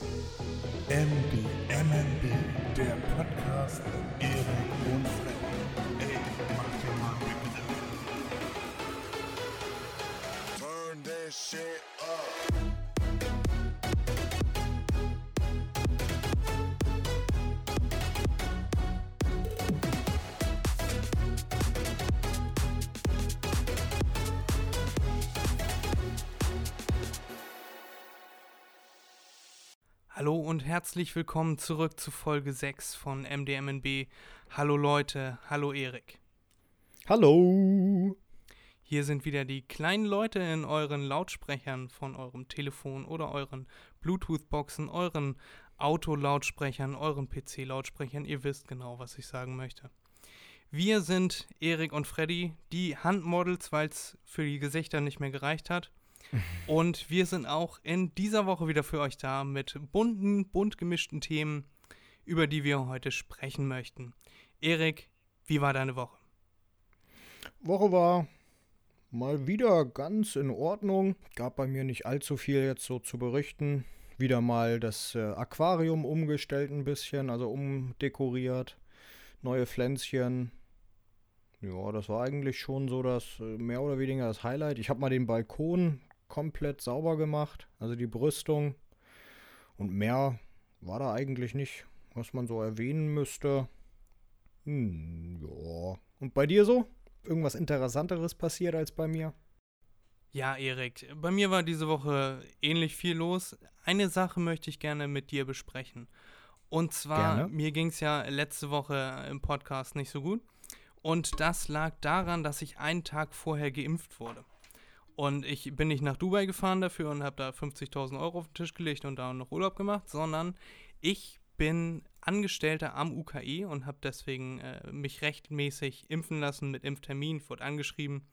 MB, MMB, der Podcast Erik und Freddy. Hallo und herzlich willkommen zurück zu Folge 6 von MDMNB. Hallo Leute, hallo Erik. Hallo. Hier sind wieder die kleinen Leute in euren Lautsprechern von eurem Telefon oder euren Bluetooth-Boxen, euren Autolautsprechern, euren PC-Lautsprechern. Ihr wisst genau, was ich sagen möchte. Wir sind Erik und Freddy, die Handmodels, weil es für die Gesichter nicht mehr gereicht hat. Und wir sind auch in dieser Woche wieder für euch da mit bunten, bunt gemischten Themen, über die wir heute sprechen möchten. Erik, wie war deine Woche? Woche war mal wieder ganz in Ordnung. Gab bei mir nicht allzu viel jetzt so zu berichten. Wieder mal das äh, Aquarium umgestellt ein bisschen, also umdekoriert. Neue Pflänzchen. Ja, das war eigentlich schon so das äh, mehr oder weniger das Highlight. Ich habe mal den Balkon komplett sauber gemacht, also die Brüstung. Und mehr war da eigentlich nicht, was man so erwähnen müsste. Hm, ja. Und bei dir so? Irgendwas Interessanteres passiert als bei mir? Ja, Erik, bei mir war diese Woche ähnlich viel los. Eine Sache möchte ich gerne mit dir besprechen. Und zwar, Gerne. mir ging es ja letzte Woche im Podcast nicht so gut. Und das lag daran, dass ich einen Tag vorher geimpft wurde. Und ich bin nicht nach Dubai gefahren dafür und habe da 50.000 Euro auf den Tisch gelegt und da noch Urlaub gemacht, sondern ich bin Angestellter am UKE und habe deswegen äh, mich rechtmäßig impfen lassen mit Impftermin, wurde angeschrieben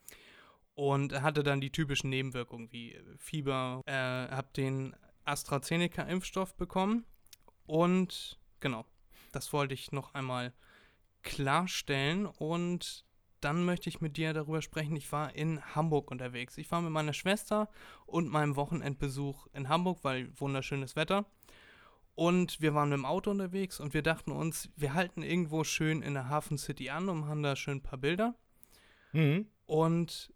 und hatte dann die typischen Nebenwirkungen wie Fieber, äh, habe den AstraZeneca-Impfstoff bekommen und genau, das wollte ich noch einmal klarstellen und dann möchte ich mit dir darüber sprechen. Ich war in Hamburg unterwegs. Ich war mit meiner Schwester und meinem Wochenendbesuch in Hamburg, weil wunderschönes Wetter. Und wir waren mit dem Auto unterwegs und wir dachten uns, wir halten irgendwo schön in der Hafen City an und haben da schön ein paar Bilder. Mhm. Und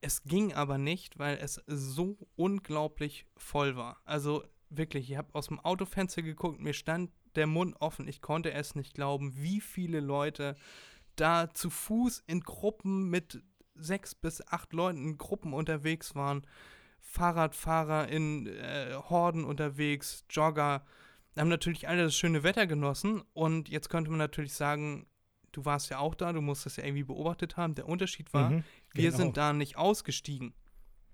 es ging aber nicht, weil es so unglaublich voll war. Also wirklich, ich habe aus dem Autofenster geguckt, mir stand der Mund offen. Ich konnte es nicht glauben, wie viele Leute da zu Fuß in Gruppen mit sechs bis acht Leuten in Gruppen unterwegs waren. Fahrradfahrer in äh, Horden unterwegs, Jogger. Haben natürlich alle das schöne Wetter genossen. Und jetzt könnte man natürlich sagen, du warst ja auch da, du musst das ja irgendwie beobachtet haben. Der Unterschied war, Mhm, wir genau. sind da nicht ausgestiegen.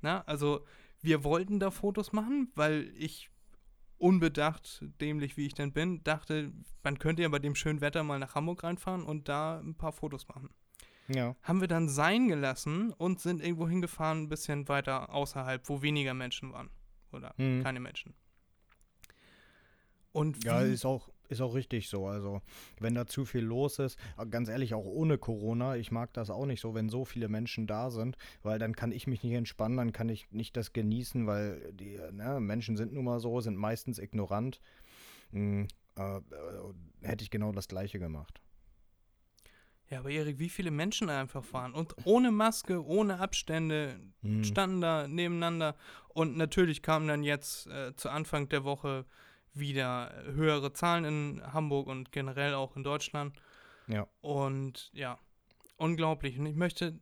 Na, also wir wollten da Fotos machen, weil ich unbedacht, dämlich wie ich denn bin, dachte, man könnte ja bei dem schönen Wetter mal nach Hamburg reinfahren und da ein paar Fotos machen. Ja. Haben wir dann sein gelassen und sind irgendwo hingefahren, ein bisschen weiter außerhalb, wo weniger Menschen waren. Oder Mhm. keine Menschen. Und Ja, ist auch, ist auch richtig so. Also, wenn da zu viel los ist, aber ganz ehrlich, auch ohne Corona, ich mag das auch nicht so, wenn so viele Menschen da sind, weil dann kann ich mich nicht entspannen, dann kann ich nicht das genießen, weil die ne, Menschen sind nun mal so, sind meistens ignorant. Hm, äh, äh, hätte ich genau das Gleiche gemacht. Ja, aber Erik, wie viele Menschen da einfach waren und ohne Maske, ohne Abstände, Hm. standen da nebeneinander und natürlich kamen dann jetzt äh, zu Anfang der Woche wieder höhere Zahlen in Hamburg und generell auch in Deutschland Ja. und ja, unglaublich. Und ich möchte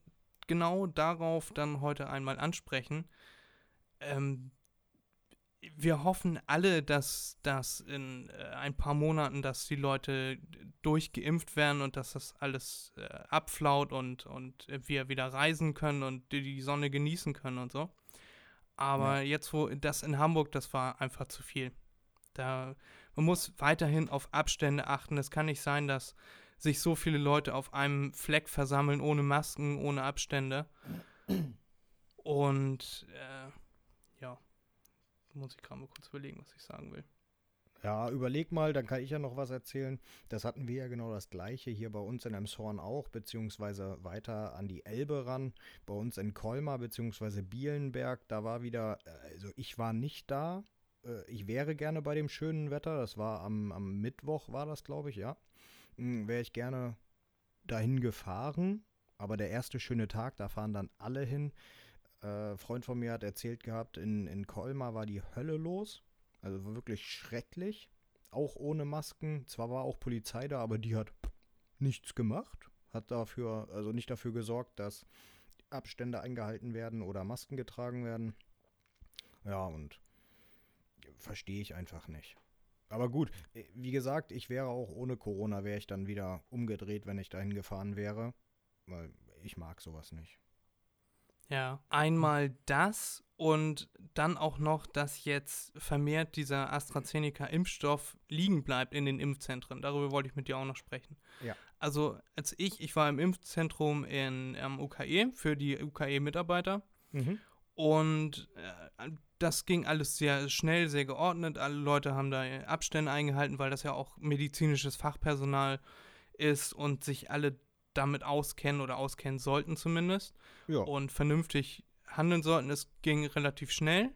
genau darauf dann heute einmal ansprechen. Ähm, wir hoffen alle, dass, dass in äh, ein paar Monaten, dass die Leute durchgeimpft werden und dass das alles äh, abflaut und, und wir wieder reisen können und die, die Sonne genießen können und so. Aber jetzt, wo das in Hamburg, das war einfach zu viel. Da, man muss weiterhin auf Abstände achten. Es kann nicht sein, dass sich so viele Leute auf einem Fleck versammeln, ohne Masken, ohne Abstände. Und äh, ja, muss ich gerade mal kurz überlegen, was ich sagen will. Ja, überleg mal, dann kann ich ja noch was erzählen. Das hatten wir ja genau das gleiche hier bei uns in Emshorn auch, beziehungsweise weiter an die Elbe ran. Bei uns in Colmar, beziehungsweise Bielenberg, da war wieder, äh, also ich war nicht da, äh, ich wäre gerne bei dem schönen Wetter. Das war am, am Mittwoch, war das, glaube ich, ja. Hm, wäre ich gerne dahin gefahren. Aber der erste schöne Tag, da fahren dann alle hin. Äh, Freund von mir hat erzählt gehabt, in, in Colmar war die Hölle los. Also wirklich schrecklich. Auch ohne Masken. Zwar war auch Polizei da, aber die hat nichts gemacht. Hat dafür, also nicht dafür gesorgt, dass Abstände eingehalten werden oder Masken getragen werden. Ja, und verstehe ich einfach nicht. Aber gut, äh, wie gesagt, ich wäre auch ohne Corona, wäre ich dann wieder umgedreht, wenn ich dahin gefahren wäre. Weil ich mag sowas nicht. Ja, einmal das und dann auch noch, dass jetzt vermehrt dieser AstraZeneca-Impfstoff liegen bleibt in den Impfzentren. Darüber wollte ich mit dir auch noch sprechen. Ja. Also, als ich, ich war im Impfzentrum in, am UKE für die UKE-Mitarbeiter Mhm. und äh, das ging alles sehr schnell, sehr geordnet. Alle Leute haben da Abstände eingehalten, weil das ja auch medizinisches Fachpersonal ist und sich alle damit auskennen oder auskennen sollten zumindest Ja. und vernünftig handeln sollten. Es ging relativ schnell.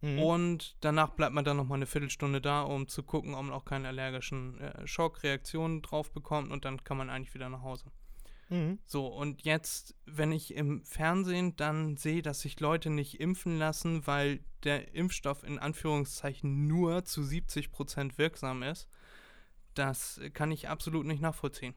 Mhm. Und danach bleibt man dann noch mal eine Viertelstunde da, um zu gucken, ob man auch keine allergischen äh, Schockreaktionen drauf bekommt und dann kann man eigentlich wieder nach Hause. Mhm. So, und jetzt, wenn ich im Fernsehen dann sehe, dass sich Leute nicht impfen lassen, weil der Impfstoff in Anführungszeichen nur zu 70% wirksam ist, das kann ich absolut nicht nachvollziehen.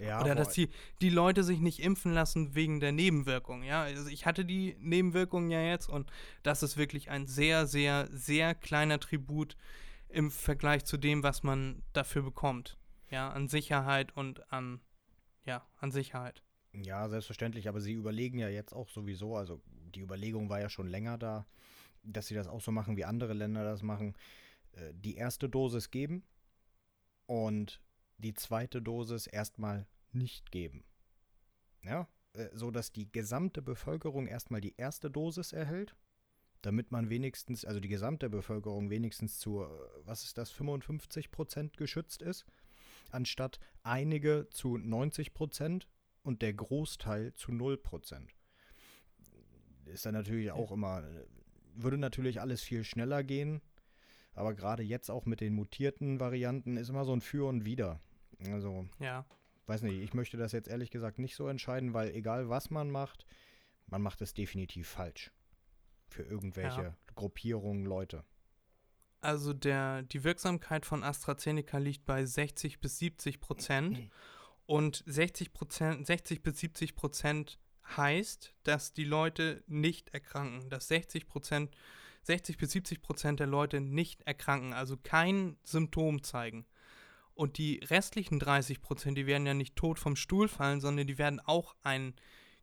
Ja, Oder dass die, die Leute sich nicht impfen lassen wegen der Nebenwirkung. Ja, also ich hatte die Nebenwirkungen ja jetzt und das ist wirklich ein sehr, sehr, sehr kleiner Tribut im Vergleich zu dem, was man dafür bekommt. Ja, an Sicherheit und an, ja, an Sicherheit. Ja, selbstverständlich, aber sie überlegen ja jetzt auch sowieso, also die Überlegung war ja schon länger da, dass sie das auch so machen, wie andere Länder das machen, äh, die erste Dosis geben und die zweite Dosis erstmal nicht geben. Ja, äh, so dass die gesamte Bevölkerung erstmal die erste Dosis erhält, damit man wenigstens, also die gesamte Bevölkerung wenigstens zu, äh, was ist das, 55 Prozent geschützt ist, anstatt einige zu 90 Prozent und der Großteil zu 0%. Ist dann natürlich auch immer, würde natürlich alles viel schneller gehen, aber gerade jetzt auch mit den mutierten Varianten ist immer so ein Für und Wider. Also, Ja, weiß nicht, ich möchte das jetzt ehrlich gesagt nicht so entscheiden, weil egal was man macht, man macht es definitiv falsch. Für irgendwelche Ja. Gruppierungen, Leute. Also der, die Wirksamkeit von AstraZeneca liegt bei 60 bis 70 Prozent. Und 60, Prozent, 60 bis 70 Prozent heißt, dass die Leute nicht erkranken. Dass 60 Prozent, 60 bis 70 Prozent der Leute nicht erkranken, also kein Symptom zeigen. Und die restlichen 30 Prozent, die werden ja nicht tot vom Stuhl fallen, sondern die werden auch einen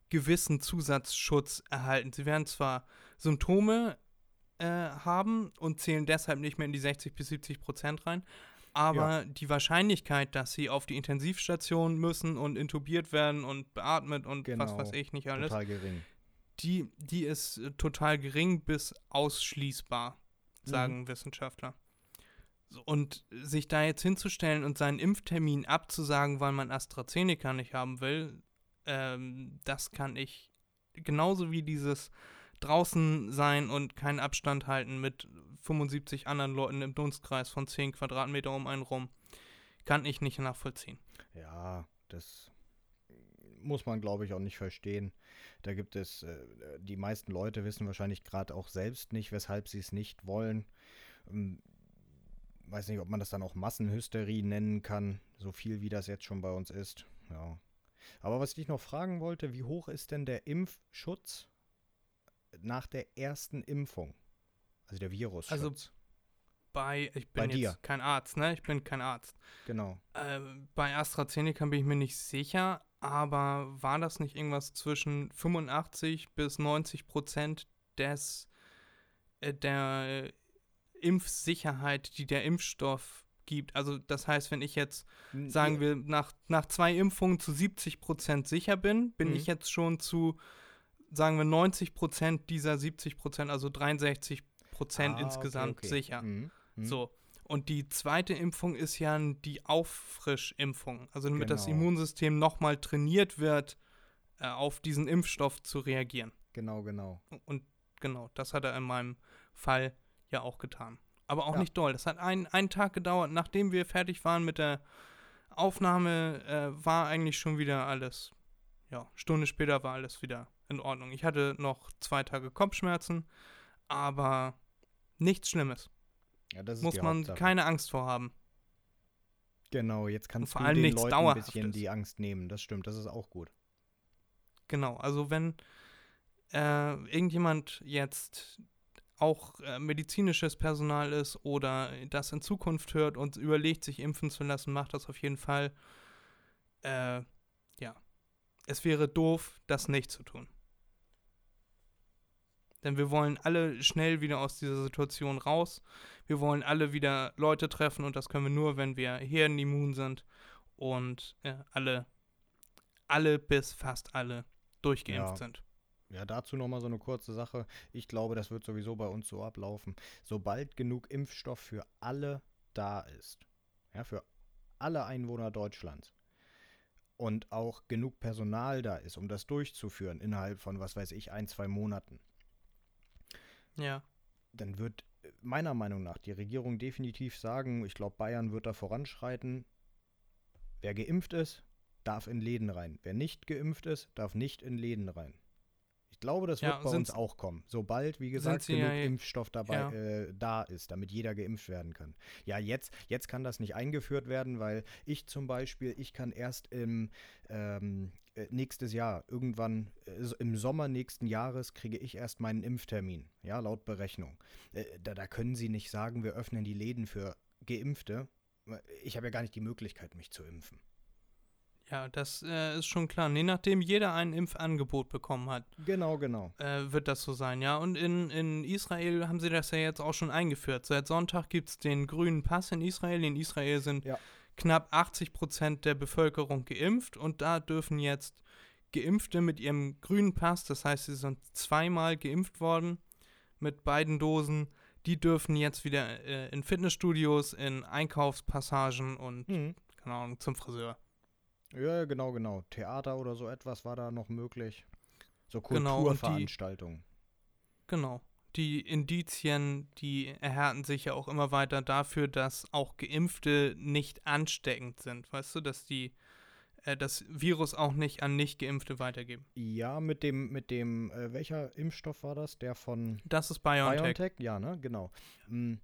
gewissen Zusatzschutz erhalten. Sie werden zwar Symptome äh, haben und zählen deshalb nicht mehr in die 60 bis 70 Prozent rein, aber die Wahrscheinlichkeit, dass sie auf die Intensivstation müssen und intubiert werden und beatmet und was Genau. weiß ich nicht alles, Total gering. die, die ist äh, total gering bis ausschließbar, sagen Wissenschaftler. So, Und sich da jetzt hinzustellen und seinen Impftermin abzusagen, weil man AstraZeneca nicht haben will, ähm, das kann ich genauso wie dieses draußen sein und keinen Abstand halten mit 75 anderen Leuten im Dunstkreis von 10 Quadratmeter um einen rum, kann ich nicht nachvollziehen. Ja, das muss man, glaube ich, auch nicht verstehen. Da gibt es, äh, die meisten Leute wissen wahrscheinlich gerade auch selbst nicht, weshalb sie es nicht wollen. Ähm, weiß nicht, ob man das dann auch Massenhysterie nennen kann, so viel wie das jetzt schon bei uns ist. Ja. Aber was ich noch fragen wollte, wie hoch ist denn der Impfschutz nach der ersten Impfung? Also der Virusschutz. Also Bei, ich bin Bei jetzt dir. kein Arzt, ne? Ich bin kein Arzt. genau. Äh, bei AstraZeneca bin ich mir nicht sicher, aber war das nicht irgendwas zwischen 85 bis 90 Prozent des äh, der Impfsicherheit, die der Impfstoff gibt? Also das heißt, wenn ich jetzt, sagen wir, nach, nach zwei Impfungen zu 70 Prozent sicher bin, bin Mhm. ich jetzt schon zu, sagen wir, 90 Prozent dieser 70 Prozent, also 63 Prozent Ah, okay, insgesamt okay. sicher. Mhm. Mhm. So. Und die zweite Impfung ist ja die Auffrischimpfung. Also damit das Genau. Immunsystem nochmal trainiert wird, äh, auf diesen Impfstoff zu reagieren. Genau, genau. Und genau, das hat er in meinem Fall ja auch getan. Aber auch Ja. nicht doll. Das hat ein, einen Tag gedauert. Nachdem wir fertig waren mit der Aufnahme, äh, war eigentlich schon wieder alles, ja, Stunde später war alles wieder in Ordnung. Ich hatte noch zwei Tage Kopfschmerzen, aber nichts Schlimmes. Ja, Muss man Hauptsache. keine Angst vor haben. Genau, jetzt kannst vor du allem den Leuten ein bisschen die Angst nehmen. Das stimmt, das ist auch gut. Genau, also wenn äh, irgendjemand jetzt auch äh, medizinisches Personal ist oder das in Zukunft hört und überlegt, sich impfen zu lassen, macht das auf jeden Fall. Äh, ja, es wäre doof, das nicht zu tun. Denn wir wollen alle schnell wieder aus dieser Situation raus. Wir wollen alle wieder Leute treffen und das können wir nur, wenn wir herdenimmun sind und äh, alle, alle bis fast alle durchgeimpft Ja. sind. Ja, dazu nochmal so eine kurze Sache. Ich glaube, das wird sowieso bei uns so ablaufen. Sobald genug Impfstoff für alle da ist, ja, für alle Einwohner Deutschlands und auch genug Personal da ist, um das durchzuführen innerhalb von, was weiß ich, ein, zwei Monaten, Ja, dann wird äh, meiner Meinung nach die Regierung definitiv sagen, ich glaube, Bayern wird da voranschreiten, wer geimpft ist, darf in Läden rein. Wer nicht geimpft ist, darf nicht in Läden rein. Ich glaube, das Ja, wird bei sind- uns auch kommen. Sobald, wie gesagt, genug ja- Impfstoff dabei ja. äh, da ist, damit jeder geimpft werden kann. Ja, jetzt, jetzt kann das nicht eingeführt werden, weil ich zum Beispiel, ich kann erst im ähm, äh, nächstes Jahr, irgendwann äh, im Sommer nächsten Jahres, kriege ich erst meinen Impftermin, ja, laut Berechnung. Äh, da, da können Sie nicht sagen, wir öffnen die Läden für Geimpfte. Ich habe ja gar nicht die Möglichkeit, mich zu impfen. Ja, das äh, ist schon klar. Je nachdem jeder ein Impfangebot bekommen hat, Genau, genau. äh, wird das so sein, ja. Und in, in Israel haben sie das ja jetzt auch schon eingeführt. Seit Sonntag gibt es den grünen Pass in Israel. In Israel sind Ja. knapp 80 Prozent der Bevölkerung geimpft und da dürfen jetzt Geimpfte mit ihrem grünen Pass, das heißt, sie sind zweimal geimpft worden mit beiden Dosen, die dürfen jetzt wieder äh, in Fitnessstudios, in Einkaufspassagen und, Mhm. keine Ahnung, zum Friseur. Ja, genau, genau. Theater oder so etwas war da noch möglich. So Genau, Kulturveranstaltungen. Genau. Die Indizien, die erhärten sich ja auch immer weiter dafür, dass auch Geimpfte nicht ansteckend sind. Weißt du, dass die äh, das Virus auch nicht an Nicht-Geimpfte weitergeben. Ja, mit dem, mit dem, äh, welcher Impfstoff war das? Der von Das ist BioNTech. BioNTech? Ja, ne? Genau. Mm,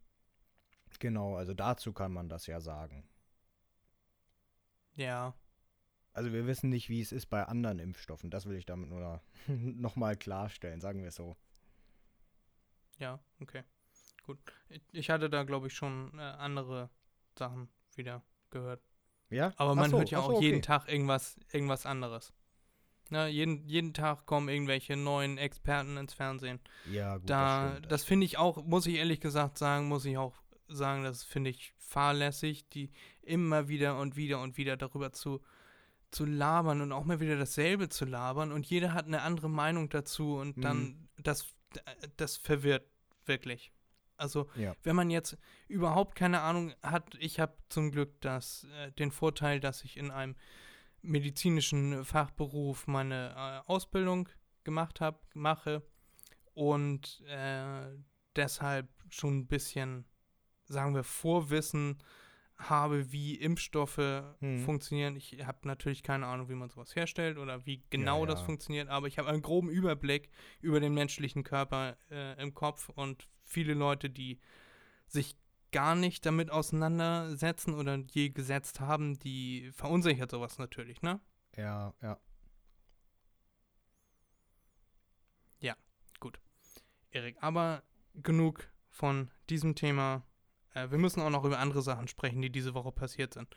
Genau, also dazu kann man das ja sagen. Ja. Also wir wissen nicht, wie es ist bei anderen Impfstoffen. Das will ich damit nur nochmal klarstellen, sagen wir es so. Ja, okay. Gut. Ich- hatte da, glaube ich, schon äh, andere Sachen wieder gehört. Ja? Aber man so, hört ja auch so, jeden okay. Tag irgendwas, irgendwas anderes. Na, jeden, jeden Tag kommen irgendwelche neuen Experten ins Fernsehen. Ja, gut, da, das das, finde ich auch, muss ich ehrlich gesagt sagen, muss ich auch sagen, das finde ich fahrlässig, die immer wieder und wieder und wieder darüber zu, zu labern und auch mal wieder dasselbe zu labern und jeder hat eine andere Meinung dazu und dann, Mhm. das, das verwirrt wirklich. Also, Ja. wenn man jetzt überhaupt keine Ahnung hat, ich habe zum Glück das, äh, den Vorteil, dass ich in einem medizinischen Fachberuf meine äh, Ausbildung gemacht habe, mache und äh, deshalb schon ein bisschen, sagen wir, Vorwissen habe, wie Impfstoffe Mhm. funktionieren. Ich habe natürlich keine Ahnung, wie man sowas herstellt oder wie genau das ja. funktioniert, aber ich habe einen groben Überblick über den menschlichen Körper äh, im Kopf und viele Leute, die sich gar nicht damit auseinandersetzen oder je gesetzt haben, die verunsichert sowas natürlich, ne? Ja, ja. Erik, aber genug von diesem Thema. Äh, wir müssen auch noch über andere Sachen sprechen, die diese Woche passiert sind.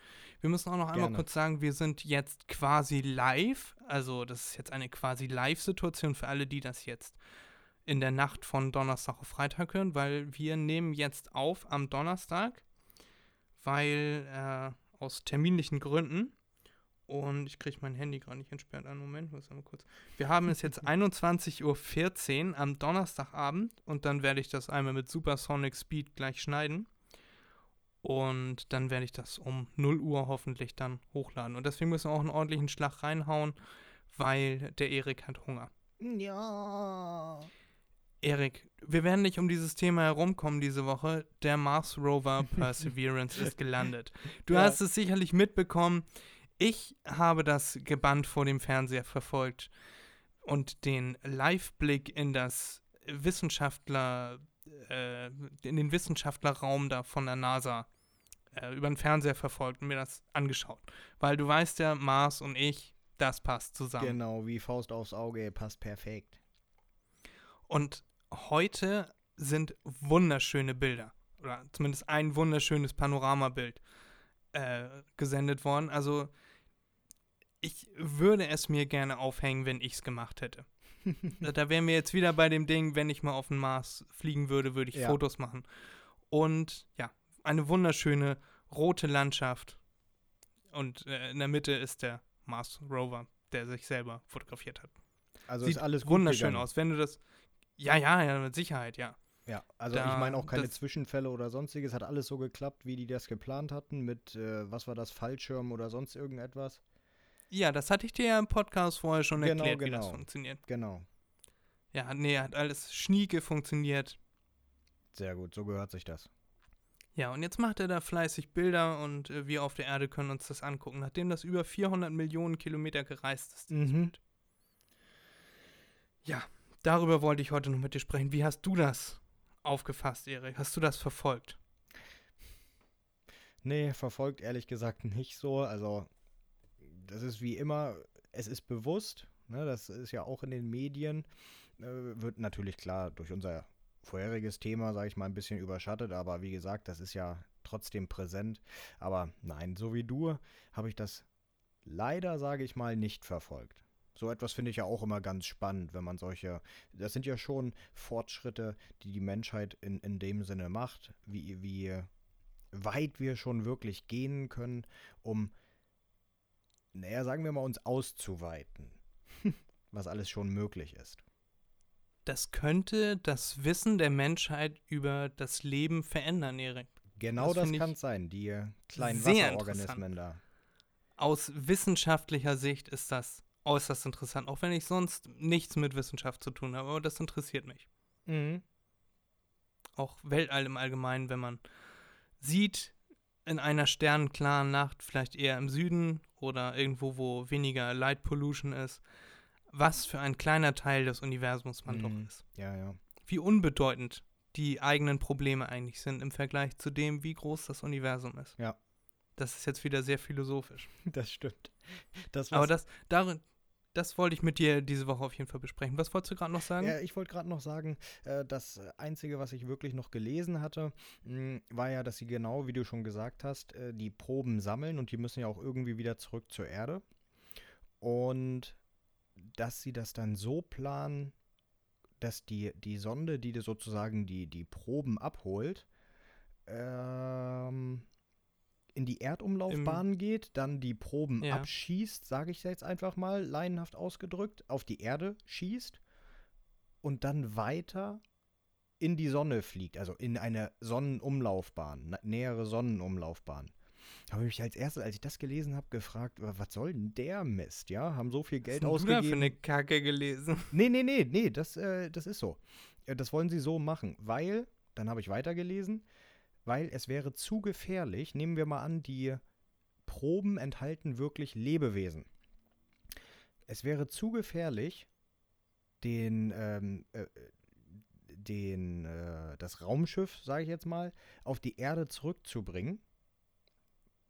Wir müssen auch noch einmal Gerne. kurz sagen, wir sind jetzt quasi live. Also das ist jetzt eine quasi Live-Situation für alle, die das jetzt in der Nacht von Donnerstag auf Freitag hören, weil wir nehmen jetzt auf am Donnerstag, weil äh, aus terminlichen Gründen und ich kriege mein Handy gerade nicht entsperrt. Einen Moment, muss einmal kurz. Wir haben es jetzt 21.14 Uhr am Donnerstagabend und dann werde ich das einmal mit Supersonic Speed gleich schneiden. Und dann werde ich das um 0 Uhr hoffentlich dann hochladen. Und deswegen müssen wir auch einen ordentlichen Schlag reinhauen, weil der Erik hat Hunger. Ja. Erik, wir werden nicht um dieses Thema herumkommen diese Woche. Der Mars Rover Perseverance ist gelandet. Du Ja. hast es sicherlich mitbekommen. Ich habe das gebannt vor dem Fernseher verfolgt und den Live-Blick in das Wissenschaftler, äh, in den Wissenschaftlerraum da von der NASA äh, über den Fernseher verfolgt und mir das angeschaut. Weil du weißt ja, Mars und ich, das passt zusammen. Genau, wie Faust aufs Auge, passt perfekt. Und heute sind wunderschöne Bilder, oder zumindest ein wunderschönes Panoramabild äh, gesendet worden. Also ich würde es mir gerne aufhängen, wenn ich es gemacht hätte. da wären wir jetzt wieder bei dem Ding, wenn ich mal auf den Mars fliegen würde, würde ich Ja. Fotos machen. Und ja, eine wunderschöne rote Landschaft. Und äh, in der Mitte ist der Mars Rover, der sich selber fotografiert hat. Also Sieht ist alles gut wunderschön gegangen. aus. Wenn du das. Ja, ja, ja, mit Sicherheit, ja. Ja, also Da- ich meine auch keine Zwischenfälle oder sonstiges. Hat alles so geklappt, wie die das geplant hatten mit, äh, was war das, Fallschirm oder sonst irgendetwas. Ja, das hatte ich dir ja im Podcast vorher schon Genau, erklärt, wie das genau. funktioniert. Genau. Ja, nee, hat alles schnieke funktioniert. Sehr gut, so gehört sich das. Ja, und jetzt macht er da fleißig Bilder und äh, wir auf der Erde können uns das angucken, nachdem das über 400 Millionen Kilometer gereist ist. Mhm. Ja, darüber wollte ich heute noch mit dir sprechen. Wie hast du das aufgefasst, Erik? Hast du das verfolgt? Nee, verfolgt ehrlich gesagt nicht so. Also, das ist wie immer, es ist bewusst, ne, das ist ja auch in den Medien, äh, wird natürlich klar durch unser vorheriges Thema, sage ich mal, ein bisschen überschattet, aber wie gesagt, das ist ja trotzdem präsent. Aber nein, so wie du habe ich das leider, sage ich mal, nicht verfolgt. So etwas finde ich ja auch immer ganz spannend, wenn man solche, das sind ja schon Fortschritte, die die Menschheit in, in dem Sinne macht, wie, wie weit wir schon wirklich gehen können, um, naja, sagen wir mal, uns auszuweiten, was alles schon möglich ist. Das könnte das Wissen der Menschheit über das Leben verändern, Erik. Genau Das das, kann es sein, die kleinen Wasserorganismen da. Aus wissenschaftlicher Sicht ist das äußerst interessant, auch wenn ich sonst nichts mit Wissenschaft zu tun habe, aber das interessiert mich. Mhm. Auch Weltall im Allgemeinen, wenn man sieht, in einer sternenklaren Nacht, vielleicht eher im Süden oder irgendwo, wo weniger Light Pollution ist, was für ein kleiner Teil des Universums man Mhm. doch ist. Ja, ja. Wie unbedeutend die eigenen Probleme eigentlich sind im Vergleich zu dem, wie groß das Universum ist. Ja. Das ist jetzt wieder sehr philosophisch. Das stimmt. Das, Aber das, darin, das wollte ich mit dir diese Woche auf jeden Fall besprechen. Was wolltest du gerade noch sagen? Ja, ich wollte gerade noch sagen, äh, das Einzige, was ich wirklich noch gelesen hatte, mh, war ja, dass sie genau, wie du schon gesagt hast, äh, die Proben sammeln und die müssen ja auch irgendwie wieder zurück zur Erde. Und dass sie das dann so planen, dass die, die Sonde, die dir sozusagen die, die Proben abholt, ähm, in die Erdumlaufbahn geht, dann die Proben Ja. abschießt, sage ich jetzt einfach mal, laienhaft ausgedrückt, auf die Erde schießt und dann weiter in die Sonne fliegt, also in eine Sonnenumlaufbahn, na- nähere Sonnenumlaufbahn. Habe ich mich als erstes, als ich das gelesen habe, gefragt, wa- was soll denn der Mist, ja? Haben so viel Geld Was hast du da für ausgegeben. eine Kacke gelesen? Nee, nee, nee, nee, das, äh, das ist so. Äh, Das wollen sie so machen, weil, dann habe ich weitergelesen, weil es wäre zu gefährlich. Nehmen wir mal an, die Proben enthalten wirklich Lebewesen. Es wäre zu gefährlich, den, ähm, äh, den, äh, das Raumschiff, sage ich jetzt mal, auf die Erde zurückzubringen,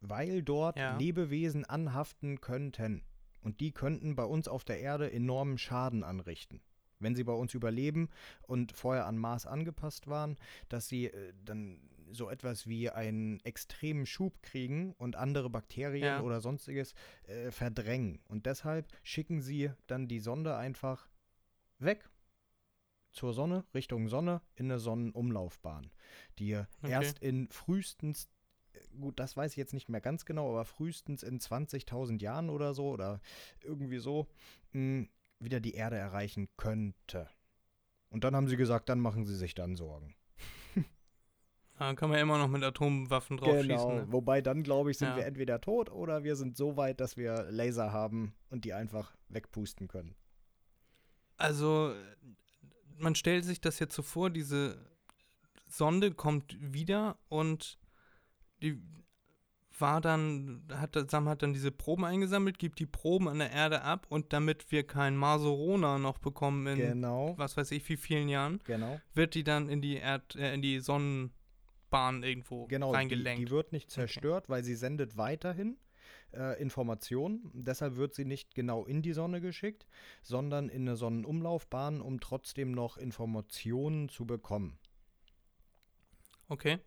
weil dort Ja. Lebewesen anhaften könnten. Und die könnten bei uns auf der Erde enormen Schaden anrichten. Wenn sie bei uns überleben und vorher an Mars angepasst waren, dass sie äh, dann so etwas wie einen extremen Schub kriegen und andere Bakterien Ja. oder sonstiges äh, verdrängen. Und deshalb schicken sie dann die Sonde einfach weg zur Sonne, Richtung Sonne, in eine Sonnenumlaufbahn, die Okay. erst in frühestens gut, das weiß ich jetzt nicht mehr ganz genau, aber frühestens in 20.000 Jahren oder so oder irgendwie so mh, wieder die Erde erreichen könnte. Und dann haben sie gesagt, dann machen sie sich dann Sorgen. Da kann man immer noch mit Atomwaffen drauf schießen. Ne? Wobei dann, glaube ich, sind Ja. wir entweder tot oder wir sind so weit, dass wir Laser haben und die einfach wegpusten können. Also, man stellt sich das jetzt so vor, diese Sonde kommt wieder und die war dann, hat, Sam hat dann diese Proben eingesammelt, gibt die Proben an der Erde ab und damit wir kein Masorona noch bekommen in Genau, was weiß ich wie vielen Jahren, genau. wird die dann in die Erd, äh, in die Sonnenbahn irgendwo Genau, die, reingelenkt. die wird nicht zerstört, weil sie sendet weiterhin äh, Informationen. Deshalb wird sie nicht genau in die Sonne geschickt, sondern in eine Sonnenumlaufbahn, um trotzdem noch Informationen zu bekommen. Okay.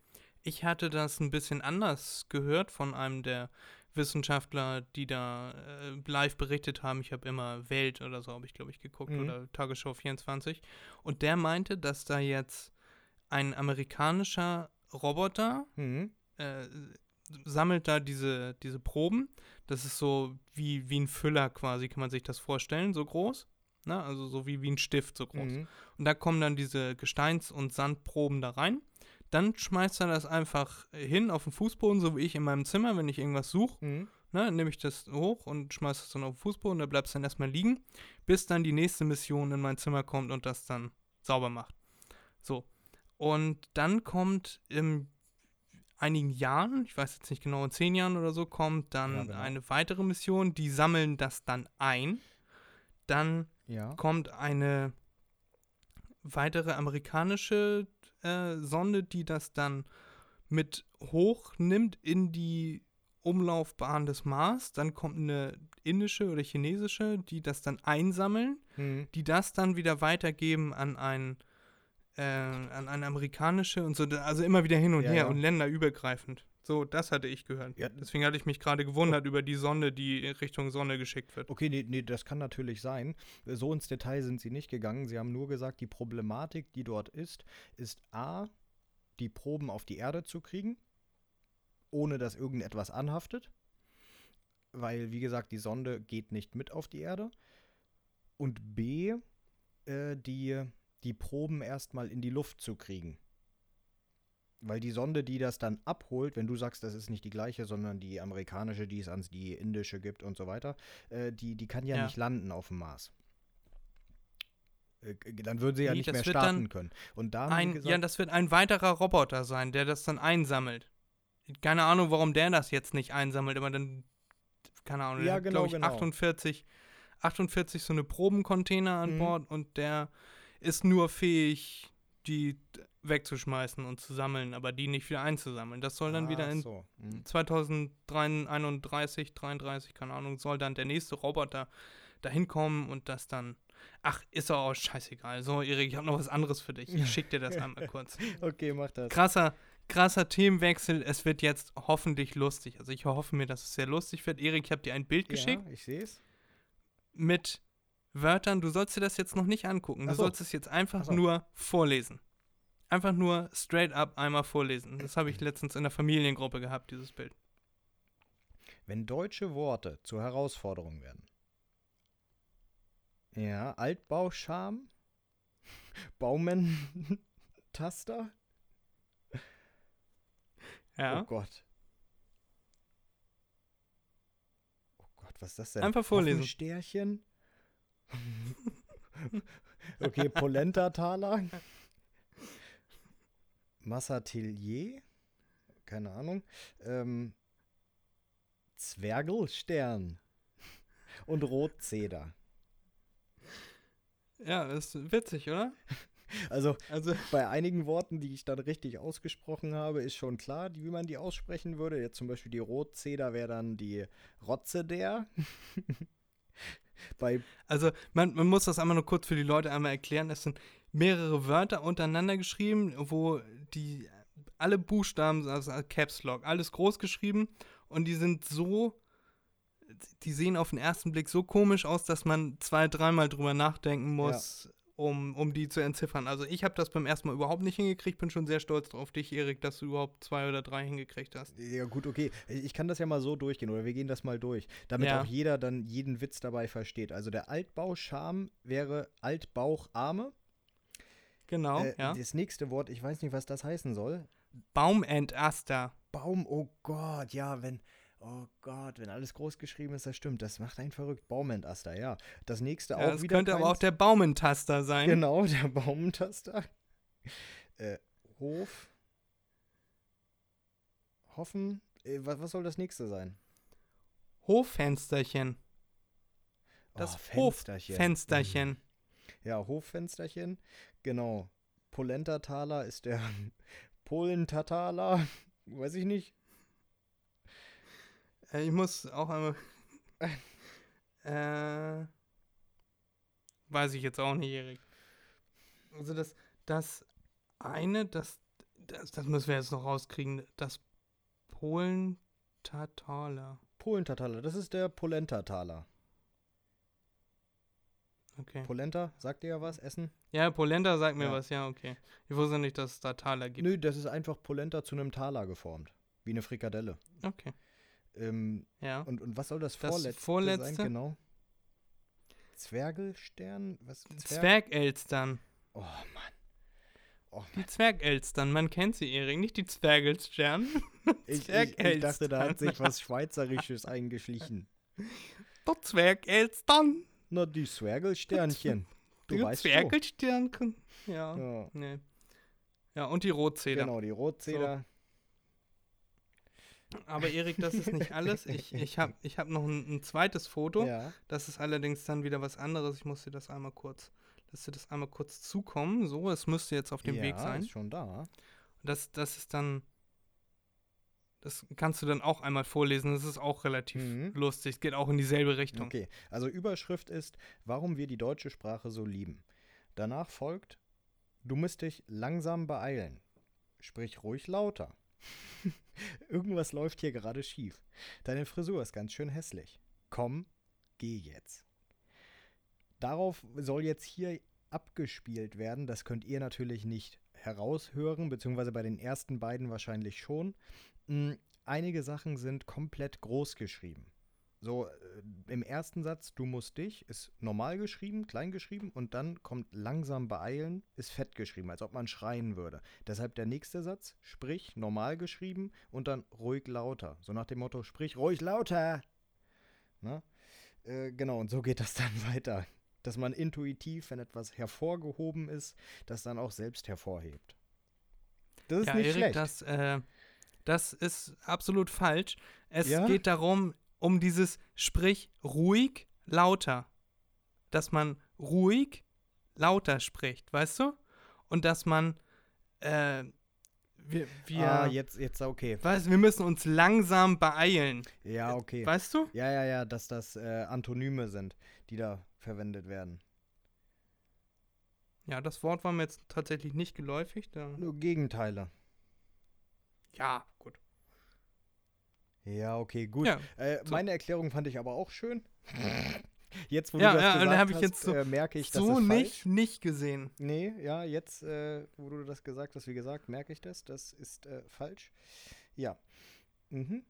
Ich hatte das ein bisschen anders gehört von einem der Wissenschaftler, die da äh, live berichtet haben. Ich habe immer Welt oder so, habe ich glaube ich geguckt, Mhm. oder Tagesschau 24. Und der meinte, dass da jetzt ein amerikanischer Roboter Mhm. äh, sammelt da diese, diese Proben. Das ist so wie, wie ein Füller quasi, kann man sich das vorstellen, so groß. Na, also so wie, wie ein Stift so groß. Mhm. Und da kommen dann diese Gesteins- und Sandproben da rein. Dann schmeißt er das einfach hin auf den Fußboden, so wie ich in meinem Zimmer, wenn ich irgendwas suche. Mhm. Ne, nehme ich das hoch und schmeiße es dann auf den Fußboden, da bleibt es dann erstmal liegen, bis dann die nächste Mission in mein Zimmer kommt und das dann sauber macht. So. Und dann kommt in einigen Jahren, ich weiß jetzt nicht genau, in zehn Jahren oder so, kommt dann Ja, genau. eine weitere Mission, die sammeln das dann ein. Dann Ja. kommt eine weitere amerikanische äh, Sonde, die das dann mit hochnimmt in die Umlaufbahn des Mars. Dann kommt eine indische oder chinesische, die das dann einsammeln, Mhm. die das dann wieder weitergeben an ein äh, an eine amerikanische und so, also immer wieder hin und Ja, her ja. und länderübergreifend. So, das hatte ich gehört. Ja. Deswegen hatte ich mich gerade gewundert über die Sonde, die Richtung Sonne geschickt wird. Okay, nee, nee, das kann natürlich sein. So ins Detail sind sie nicht gegangen. Sie haben nur gesagt, die Problematik, die dort ist, ist A, die Proben auf die Erde zu kriegen, ohne dass irgendetwas anhaftet. Weil, wie gesagt, die Sonde geht nicht mit auf die Erde. Und B, äh, die, die Proben erstmal in die Luft zu kriegen. Weil die Sonde, die das dann abholt, wenn du sagst, das ist nicht die gleiche, sondern die amerikanische, die es ans die indische gibt und so weiter, äh, die, die kann ja, Ja. nicht landen auf dem Mars. Äh, dann würden sie ja nicht mehr starten können. Und da Ein, gesagt, ja, das wird ein weiterer Roboter sein, der das dann einsammelt. Keine Ahnung, warum der das jetzt nicht einsammelt, aber dann, keine Ahnung, Ja, der hat, genau, glaube ich, genau. 48, 48 so eine Probencontainer an Mhm. Bord und der ist nur fähig, die wegzuschmeißen und zu sammeln, aber die nicht wieder einzusammeln. Das soll dann wieder Ach in so. mhm. 2031, 33, keine Ahnung, soll dann der nächste Roboter dahin kommen und das dann. Ach, ist doch auch scheißegal. So, Erik, ich habe noch was anderes für dich. Ich schick dir das einmal kurz. Okay, mach das. Krasser, krasser Themenwechsel. Es wird jetzt hoffentlich lustig. Also ich hoffe mir, dass es sehr lustig wird. Erik, ich habe dir ein Bild geschickt Ja, ich sehe es. mit Wörtern. Du sollst dir das jetzt noch nicht angucken. Du so. sollst es jetzt einfach Ach so. nur vorlesen. Einfach nur straight up einmal vorlesen. Das habe ich letztens in der Familiengruppe gehabt, dieses Bild. Wenn deutsche Worte zur Herausforderung werden. Ja, Altbauscham, Baumentaster. Ja. Oh Gott. Oh Gott, was ist das denn? Einfach vorlesen. Sternchen. okay, Polentataler. Massatelier. Keine Ahnung. Ähm, Zwergelstern. Und Rotzeder. Ja, ist witzig, oder? Also Also, bei einigen Worten, die ich dann richtig ausgesprochen habe, ist schon klar, die, wie man die aussprechen würde. Jetzt zum Beispiel die Rotzeder wäre dann die Rotze der. bei also man, man muss das einmal nur kurz für die Leute einmal erklären. Es sind mehrere Wörter untereinander geschrieben, wo die alle Buchstaben, also Caps Lock, alles groß geschrieben und die sind so, die sehen auf den ersten Blick so komisch aus, dass man zwei, dreimal drüber nachdenken muss, um, um die zu entziffern. Also ich habe das beim ersten Mal überhaupt nicht hingekriegt, bin schon sehr stolz auf dich, Erik, dass du überhaupt zwei oder drei hingekriegt hast. Ja, gut, okay. Ich kann das ja mal so durchgehen oder wir gehen das mal durch, damit Ja. auch jeder dann jeden Witz dabei versteht. Also der Altbauscham wäre Altbaucharme. Genau, äh, ja. Das nächste Wort, ich weiß nicht, was das heißen soll. Baumentaster. Baum, oh Gott, ja, wenn. Oh Gott, wenn alles groß geschrieben ist, das stimmt. Das macht einen verrückt. Baumentaster, ja. Das nächste Ja, auch das wieder. könnte aber auch der Baumentaster sein. Genau, der Baumentaster. Äh, Hof. Hoffen. Äh, was, was soll das nächste sein? Hoffensterchen. Das Oh, Hoffensterchen. Mhm. Ja, Hoffensterchen. Genau. Polentataler ist der Polentataler. Weiß ich nicht. Äh, ich muss auch einmal. äh, weiß ich jetzt auch nicht, Erik. Also das, das eine, das, das, das müssen wir jetzt noch rauskriegen. Das Polen-Tataler. Polentataler, das ist der Polentataler. Okay. Polenta, sagt ihr ja was? Essen? Ja, Polenta sagt mir Ja. was, ja, okay. Ich wusste nicht, dass es da Taler gibt. Nö, das ist einfach Polenta zu einem Taler geformt. Wie eine Frikadelle. Okay. Ähm, Ja. und, und was soll das, Das vorletzte, vorletzte? sein? Genau. Zwergelstern? Was? Zwerg? Zwergelstern. Oh Mann. Oh Die Zwergelstern, man kennt sie, Erik, nicht die Zwergelstern. Ich, ich, ich dachte, da hat sich was Schweizerisches eingeschlichen. Der Zwergelstern. Na, die Zwergelsternchen. Du die weißt. Zwergelsternchen. Ja. Ja, Nee. Ja, und die Rotzeder. genau, die Rotzeder. Aber Erik, das ist nicht alles. Ich, ich habe ich hab noch ein, ein zweites Foto. Ja. Das ist allerdings dann wieder was anderes. Ich muss dir das einmal kurz, lass dir das einmal kurz zukommen. So, es müsste jetzt auf dem ja, Weg sein. ist schon da. Das, das ist dann, das kannst du dann auch einmal vorlesen. Das ist auch relativ Mhm. lustig. Es geht auch in dieselbe Richtung. Okay, also Überschrift ist, warum wir die deutsche Sprache so lieben. Danach folgt, du musst dich langsam beeilen. Sprich ruhig lauter. Irgendwas läuft hier gerade schief. Deine Frisur ist ganz schön hässlich. Komm, geh jetzt. Darauf soll jetzt hier abgespielt werden. Das könnt ihr natürlich nicht heraushören, beziehungsweise bei den ersten beiden wahrscheinlich schon. Mm, Einige Sachen sind komplett groß geschrieben. So, äh, im ersten Satz, du musst dich, ist normal geschrieben, klein geschrieben und dann kommt langsam beeilen, ist fett geschrieben, als ob man schreien würde. Deshalb der nächste Satz, sprich, normal geschrieben und dann ruhig lauter. So nach dem Motto, sprich ruhig lauter. Na? Äh, genau, und so geht das dann weiter. Dass man intuitiv, wenn etwas hervorgehoben ist, das dann auch selbst hervorhebt. Das ist ja, nicht Erik, schlecht. das, äh, das ist absolut falsch. Es Ja? geht darum, um dieses Sprich ruhig lauter. Dass man ruhig lauter spricht, weißt du? Und dass man, äh, wir, wir, ah, jetzt, jetzt, okay. weißt, wir müssen uns langsam beeilen. Ja, okay. Weißt du? Ja, ja, ja, dass das äh, Antonyme sind, die da verwendet werden. Ja, das Wort war mir jetzt tatsächlich nicht geläufig. Da, Nur Gegenteile. Ja, gut. Ja, okay, gut. Ja, äh, so. Meine Erklärung fand ich aber auch schön. Jetzt, wo Ja, du das ja, gesagt hast, jetzt so- äh, merke ich, das so ist nicht, falsch. nicht gesehen. Nee, ja, jetzt, äh, wo du das gesagt hast, wie gesagt, merke ich das. Das ist äh, falsch. Ja. Mhm.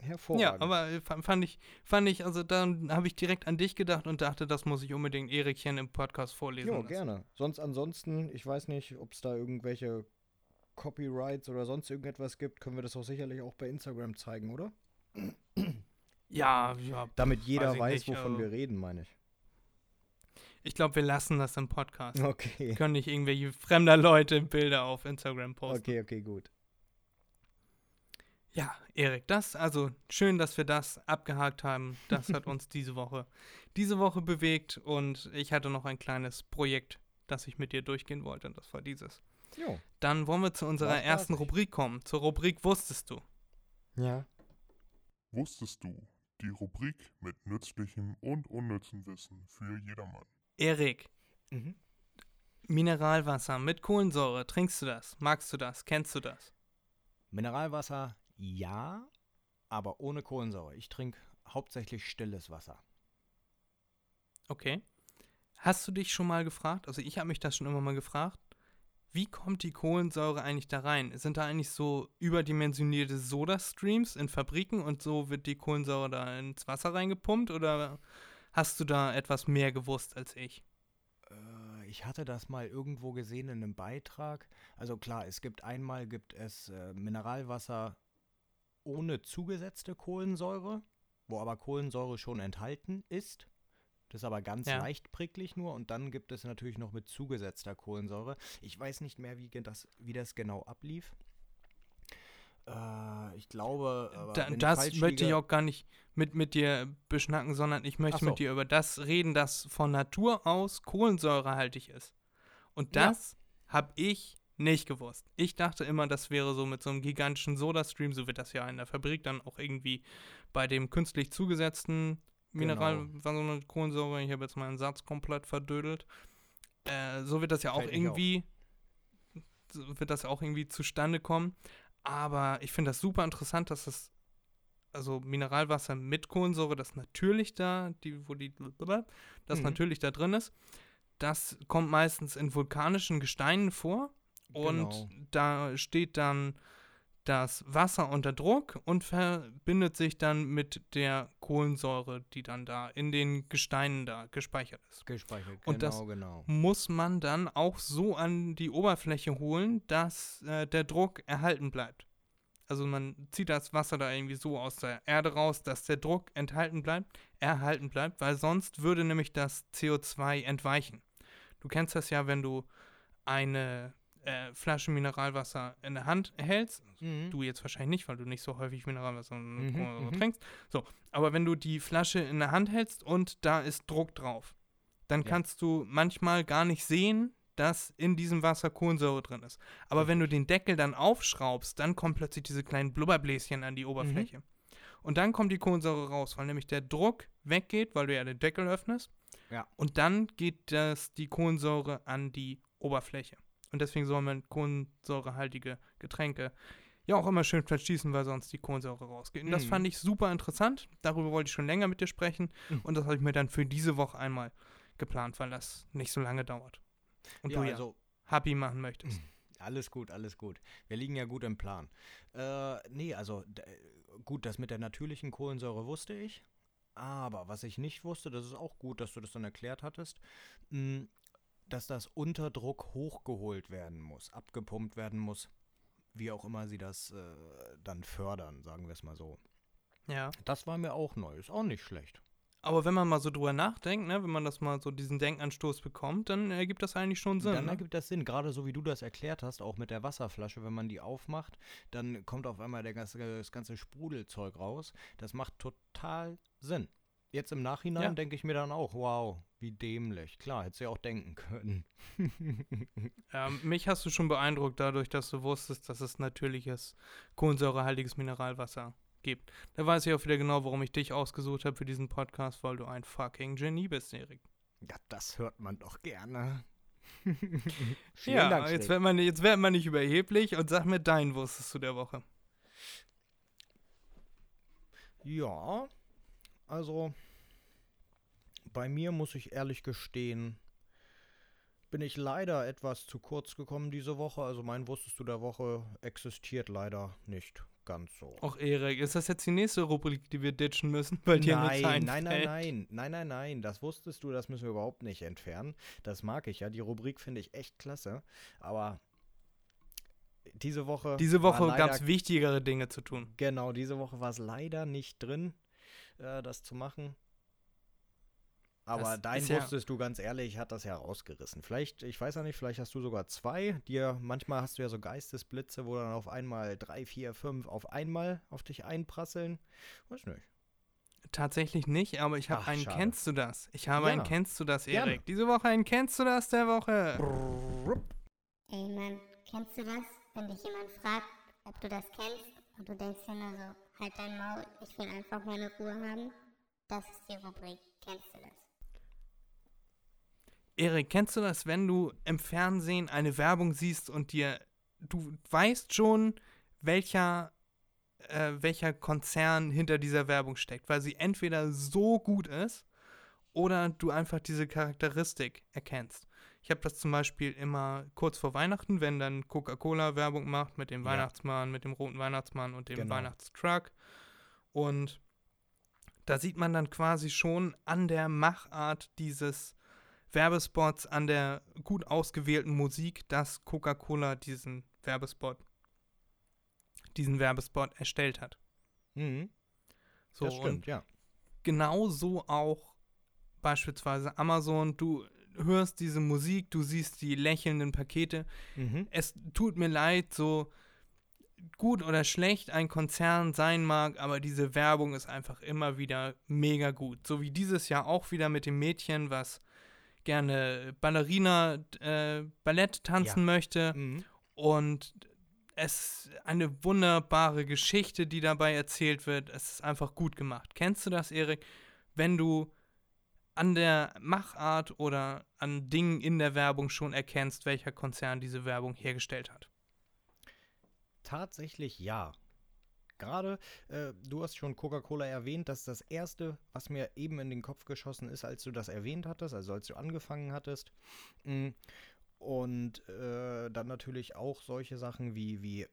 Hervorragend. Ja, aber äh, fa- fand ich, fand ich, also dann habe ich direkt an dich gedacht und dachte, das muss ich unbedingt Erikchen im Podcast vorlesen. Jo, lassen. gerne. Sonst ansonsten, ich weiß nicht, ob es da irgendwelche Copyrights oder sonst irgendetwas gibt, können wir das auch sicherlich auch bei Instagram zeigen, oder? Ja, ja. Damit jeder ich weiß, nicht, wovon also- wir reden, meine ich. Ich glaube, wir lassen das im Podcast. Wir Okay. können nicht irgendwelche fremder Leute Bilder auf Instagram posten. Okay, okay, gut. Ja, Erik, das, also schön, dass wir das abgehakt haben. Das hat uns diese Woche, diese Woche bewegt und ich hatte noch ein kleines Projekt, das ich mit dir durchgehen wollte. Und das war dieses. Jo. Dann wollen wir zu unserer War ersten. Rubrik kommen. Zur Rubrik Wusstest du? Ja. Wusstest du? Die Rubrik mit nützlichem und unnützem Wissen für jedermann. Erik, Mhm. Mineralwasser mit Kohlensäure, trinkst du das? Magst du das? Kennst du das? Mineralwasser, ja, aber ohne Kohlensäure. Ich trinke hauptsächlich stilles Wasser. Okay. Hast du dich schon mal gefragt, also ich habe mich das schon immer mal gefragt, wie kommt die Kohlensäure eigentlich da rein? Sind da eigentlich so überdimensionierte Soda-Streams in Fabriken und so wird die Kohlensäure da ins Wasser reingepumpt oder hast du da etwas mehr gewusst als ich? Äh, ich hatte das mal irgendwo gesehen in einem Beitrag. Also klar, es gibt einmal gibt es äh, Mineralwasser ohne zugesetzte Kohlensäure, wo aber Kohlensäure schon enthalten ist. Das ist aber ganz Ja. leicht pricklig nur. Und dann gibt es natürlich noch mit zugesetzter Kohlensäure. Ich weiß nicht mehr, wie, das, wie das genau ablief. Äh, ich glaube, Da, das falsch möchte ich auch gar nicht mit, mit dir beschnacken, sondern ich möchte so. mit dir über das reden, das von Natur aus kohlensäurehaltig ist. Und Ja. das habe ich nicht gewusst. Ich dachte immer, das wäre so mit so einem gigantischen Soda-Stream, so wird das ja in der Fabrik dann auch irgendwie bei dem künstlich zugesetzten Mineral, Genau. eine Kohlensäure, ich habe jetzt meinen Satz komplett verdödelt. Äh, so wird das ja auch Fällt irgendwie, so wird das auch irgendwie zustande kommen. Aber ich finde das super interessant, dass das, also Mineralwasser mit Kohlensäure, das natürlich da, die, wo die, das Mhm. natürlich da drin ist, das kommt meistens in vulkanischen Gesteinen vor. Und Genau. da steht dann das Wasser unter Druck und verbindet sich dann mit der Kohlensäure, die dann da in den Gesteinen da gespeichert ist. Gespeichert, Und das- genau, genau. Muss man dann auch so an die Oberfläche holen, dass äh, der Druck erhalten bleibt. Also man zieht das Wasser da irgendwie so aus der Erde raus, dass der Druck enthalten bleibt, erhalten bleibt, weil sonst würde nämlich das CO2 entweichen. Du kennst das ja, wenn du eine äh, Flasche Mineralwasser in der Hand hältst, Mhm. Du jetzt wahrscheinlich nicht, weil du nicht so häufig Mineralwasser Mhm, mhm, mhm. trinkst. So, aber wenn du die Flasche in der Hand hältst und da ist Druck drauf, dann Ja. kannst du manchmal gar nicht sehen, dass in diesem Wasser Kohlensäure drin ist. Aber wenn du den Deckel dann aufschraubst, dann kommen plötzlich diese kleinen Blubberbläschen an Mhm. die Oberfläche. Und dann kommt die Kohlensäure raus, weil nämlich der Druck weggeht, weil du ja den Deckel öffnest. Ja. Und dann geht das, die Kohlensäure an die Oberfläche. Und deswegen soll man kohlensäurehaltige Getränke ja auch immer schön verschießen, weil sonst die Kohlensäure rausgeht. Und das Mhm. fand ich super interessant. Darüber wollte ich schon länger mit dir sprechen. Mhm. Und das habe ich mir dann für diese Woche einmal geplant, weil das nicht so lange dauert. Und ja, du ja also happy machen möchtest. Alles gut, alles gut. Wir liegen ja gut im Plan. Äh, nee, also gut, das mit der natürlichen Kohlensäure wusste ich. Aber was ich nicht wusste, das ist auch gut, dass du das dann erklärt hattest, mh, dass das unter Druck hochgeholt werden muss, abgepumpt werden muss, wie auch immer sie das äh, dann fördern, sagen wir es mal so. Ja. Das war mir auch neu, ist auch nicht schlecht. Aber wenn man mal so drüber nachdenkt, ne, wenn man das mal so diesen Denkanstoß bekommt, dann ergibt das eigentlich schon Sinn. Dann ne? ergibt das Sinn, gerade so wie du das erklärt hast, auch mit der Wasserflasche, wenn man die aufmacht, dann kommt auf einmal der ganze, das ganze Sprudelzeug raus. Das macht total Sinn. Jetzt im Nachhinein Ja. denke ich mir dann auch, wow, wie dämlich. Klar, hätte sie auch denken können. Ja, mich hast du schon beeindruckt dadurch, dass du wusstest, dass es natürliches, kohlensäurehaltiges Mineralwasser gibt. Da weiß ich auch wieder genau, warum ich dich ausgesucht habe für diesen Podcast, weil du ein fucking Genie bist, Erik. ja, das hört man doch gerne. Ja, Dank, jetzt wird, man, jetzt wird man nicht überheblich und sag mir deinen wusstest du der Woche. Ja, also bei mir muss ich ehrlich gestehen, bin ich leider etwas zu kurz gekommen diese Woche. Also mein Wusstest du der Woche existiert leider nicht ganz so. Och, Erik, ist das jetzt die nächste Rubrik, die wir ditchen müssen, weil dir nein, nichts nein, nein, nein, nein, nein, nein, das wusstest du, das müssen wir überhaupt nicht entfernen. Das mag ich ja, die Rubrik finde ich echt klasse, aber diese Woche Diese Woche gab es wichtigere Dinge zu tun. Genau, diese Woche war es leider nicht drin, äh, das zu machen. Aber Das dein ist ja- wusstest du ganz ehrlich, hat das ja rausgerissen. Vielleicht, ich weiß ja nicht, vielleicht hast du sogar zwei. Dir, manchmal hast du ja so Geistesblitze, wo dann auf einmal drei, vier, fünf auf einmal auf dich einprasseln. Weiß nicht. Tatsächlich nicht, aber ich habe einen schade. Kennst du das? Ich habe Ja. einen Kennst du das, Gerne. Erik? Diese Woche einen Kennst du das der Woche? Ey Mann, kennst du das? Wenn dich jemand fragt, ob du das kennst und du denkst dir nur so, halt dein Maul, ich will einfach meine Ruhe haben. Das ist die Rubrik, kennst du das? Erik, kennst du das, wenn du im Fernsehen eine Werbung siehst und dir, du weißt schon, welcher, äh, welcher Konzern hinter dieser Werbung steckt, weil sie entweder so gut ist oder du einfach diese Charakteristik erkennst. Ich habe das zum Beispiel immer kurz vor Weihnachten, wenn dann Coca-Cola Werbung macht mit dem Ja. Weihnachtsmann, mit dem roten Weihnachtsmann und dem Genau. Weihnachtstruck. Und da sieht man dann quasi schon an der Machart dieses Werbespots, an der gut ausgewählten Musik, dass Coca-Cola diesen Werbespot, diesen Werbespot erstellt hat. Mhm. So, das stimmt, ja. genauso auch beispielsweise Amazon. Du hörst diese Musik, du siehst die lächelnden Pakete. Mhm. Es tut mir leid, so gut oder schlecht ein Konzern sein mag, aber diese Werbung ist einfach immer wieder mega gut. So wie dieses Jahr auch wieder mit dem Mädchen, was gerne Ballerina äh, Ballett tanzen Ja. möchte Mhm. und es ist eine wunderbare Geschichte, die dabei erzählt wird. Es ist einfach gut gemacht. Kennst du das, Erik? Wenn du an der Machart oder an Dingen in der Werbung schon erkennst, welcher Konzern diese Werbung hergestellt hat. Tatsächlich ja. Gerade, äh, du hast schon Coca-Cola erwähnt, dass das erste, was mir eben in den Kopf geschossen ist, als du das erwähnt hattest, also als du angefangen hattest. Mm, Und äh, dann natürlich auch solche Sachen wie, wie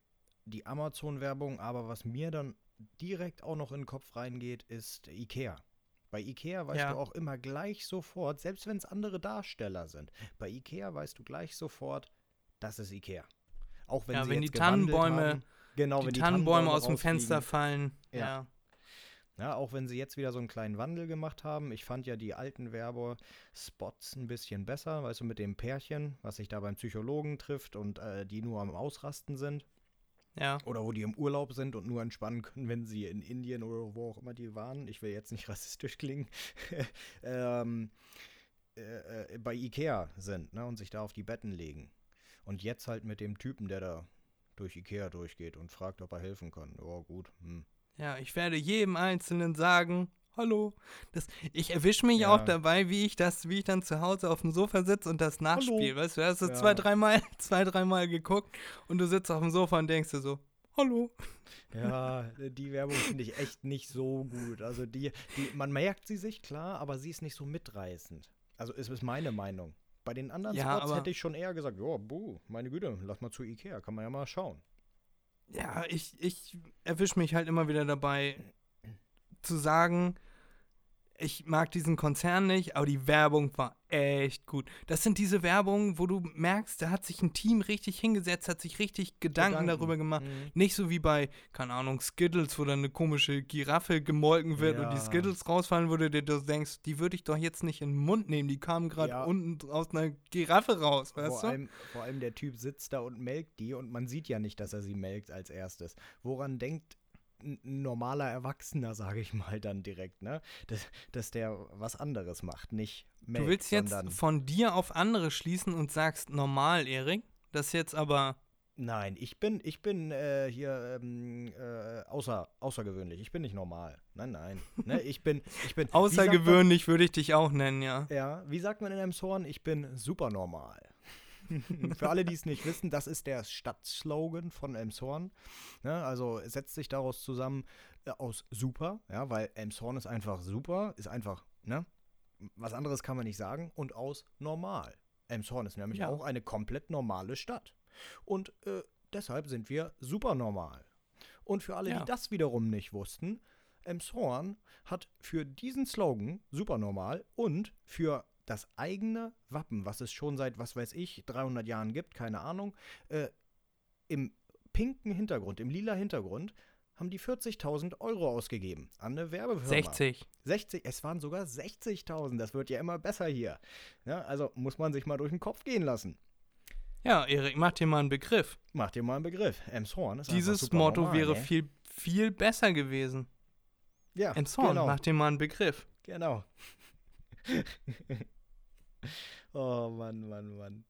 die Amazon-Werbung, aber was mir dann direkt auch noch in den Kopf reingeht, ist Ikea. Bei Ikea weißt Ja. du auch immer gleich sofort, selbst wenn es andere Darsteller sind, bei Ikea weißt du gleich sofort, das ist Ikea. Auch wenn Ja, sie wenn die Tannenbäume- haben, genau, die, wenn die Tannenbäume aus dem. Fenster fallen. Ja. Ja. Ja, auch wenn sie jetzt wieder so einen kleinen Wandel gemacht haben. Ich fand ja die alten Werbespots ein bisschen besser, weißt du, mit dem Pärchen, was sich da beim Psychologen trifft und äh, die nur am Ausrasten sind. Ja. Oder wo die im Urlaub sind und nur entspannen können, wenn sie in Indien oder wo auch immer die waren. Ich will jetzt nicht rassistisch klingen. ähm, äh, äh, bei Ikea sind ne, und sich da auf die Betten legen. Und jetzt halt mit dem Typen, der da durch Ikea durchgeht und fragt, ob er helfen kann. Oh, gut. Hm. Ja, ich werde jedem Einzelnen sagen, hallo. Das, ich erwische mich Ja. auch dabei, wie ich das, wie ich dann zu Hause auf dem Sofa sitze und das nachspiele. Weißt du, hast du Ja. zwei, dreimal, zwei, dreimal geguckt und du sitzt auf dem Sofa und denkst dir so, hallo. Ja, die Werbung finde ich echt nicht so gut. Also die, die, man merkt sie sich, klar, aber sie ist nicht so mitreißend. Also ist, ist meine Meinung. Bei den anderen Ja, Spots hätte ich schon eher gesagt, ja, buh, meine Güte, lass mal zu Ikea, kann man ja mal schauen. Ja, ich, ich erwische mich halt immer wieder dabei, zu sagen, ich mag diesen Konzern nicht, aber die Werbung war echt gut. Das sind diese Werbungen, wo du merkst, da hat sich ein Team richtig hingesetzt, hat sich richtig Gedanken, Gedanken. darüber gemacht. Mhm. Nicht so wie bei, keine Ahnung, Skittles, wo dann eine komische Giraffe gemolken wird und die Ja. Skittles rausfallen, wo du dir das denkst, die würde ich doch jetzt nicht in den Mund nehmen, die kamen gerade Ja. unten aus einer Giraffe raus, weißt Vor du? allem, vor allem der Typ sitzt da und melkt die und man sieht ja nicht, dass er sie melkt als erstes. Woran denkt ein normaler Erwachsener, sage ich mal dann direkt, ne? Dass, dass der was anderes macht, nicht melkt, Du willst jetzt von dir auf andere schließen und sagst normal, Erik. Das jetzt aber. Nein, ich bin, ich bin äh, hier ähm, äh, außer, außergewöhnlich. Ich bin nicht normal. Nein, nein. Ne, ich bin, ich bin. sagt man- Außergewöhnlich würde ich dich auch nennen, ja. Ja, wie sagt man in einem Zorn? Ich bin super normal. Für alle, die es nicht wissen, das ist der Stadtslogan von Elmshorn. Ne, also es setzt sich daraus zusammen äh, aus super, ja, weil Elmshorn ist einfach super, ist einfach, ne? Was anderes kann man nicht sagen. Und aus normal. Elmshorn ist nämlich Ja. auch eine komplett normale Stadt. Und äh, deshalb sind wir super normal. Und für alle, Ja. die das wiederum nicht wussten, Elmshorn hat für diesen Slogan super normal und für das eigene Wappen, was es schon seit, was weiß ich, 300 Jahren gibt, keine Ahnung, äh, im pinken Hintergrund, im lila Hintergrund, haben die 40.000 Euro ausgegeben an eine Werbefirma. 60. 60, es waren sogar 60.000, das wird ja immer besser hier. Ja, also muss man sich mal durch den Kopf gehen lassen. Ja, Erik, mach dir mal einen Begriff. Mach dir mal einen Begriff. Elmshorn ist Dieses Motto normal, wäre ne? viel, viel besser gewesen. ja, Im Zorn, genau. mach dir mal einen Begriff. Genau. oh Mann, Mann, Mann.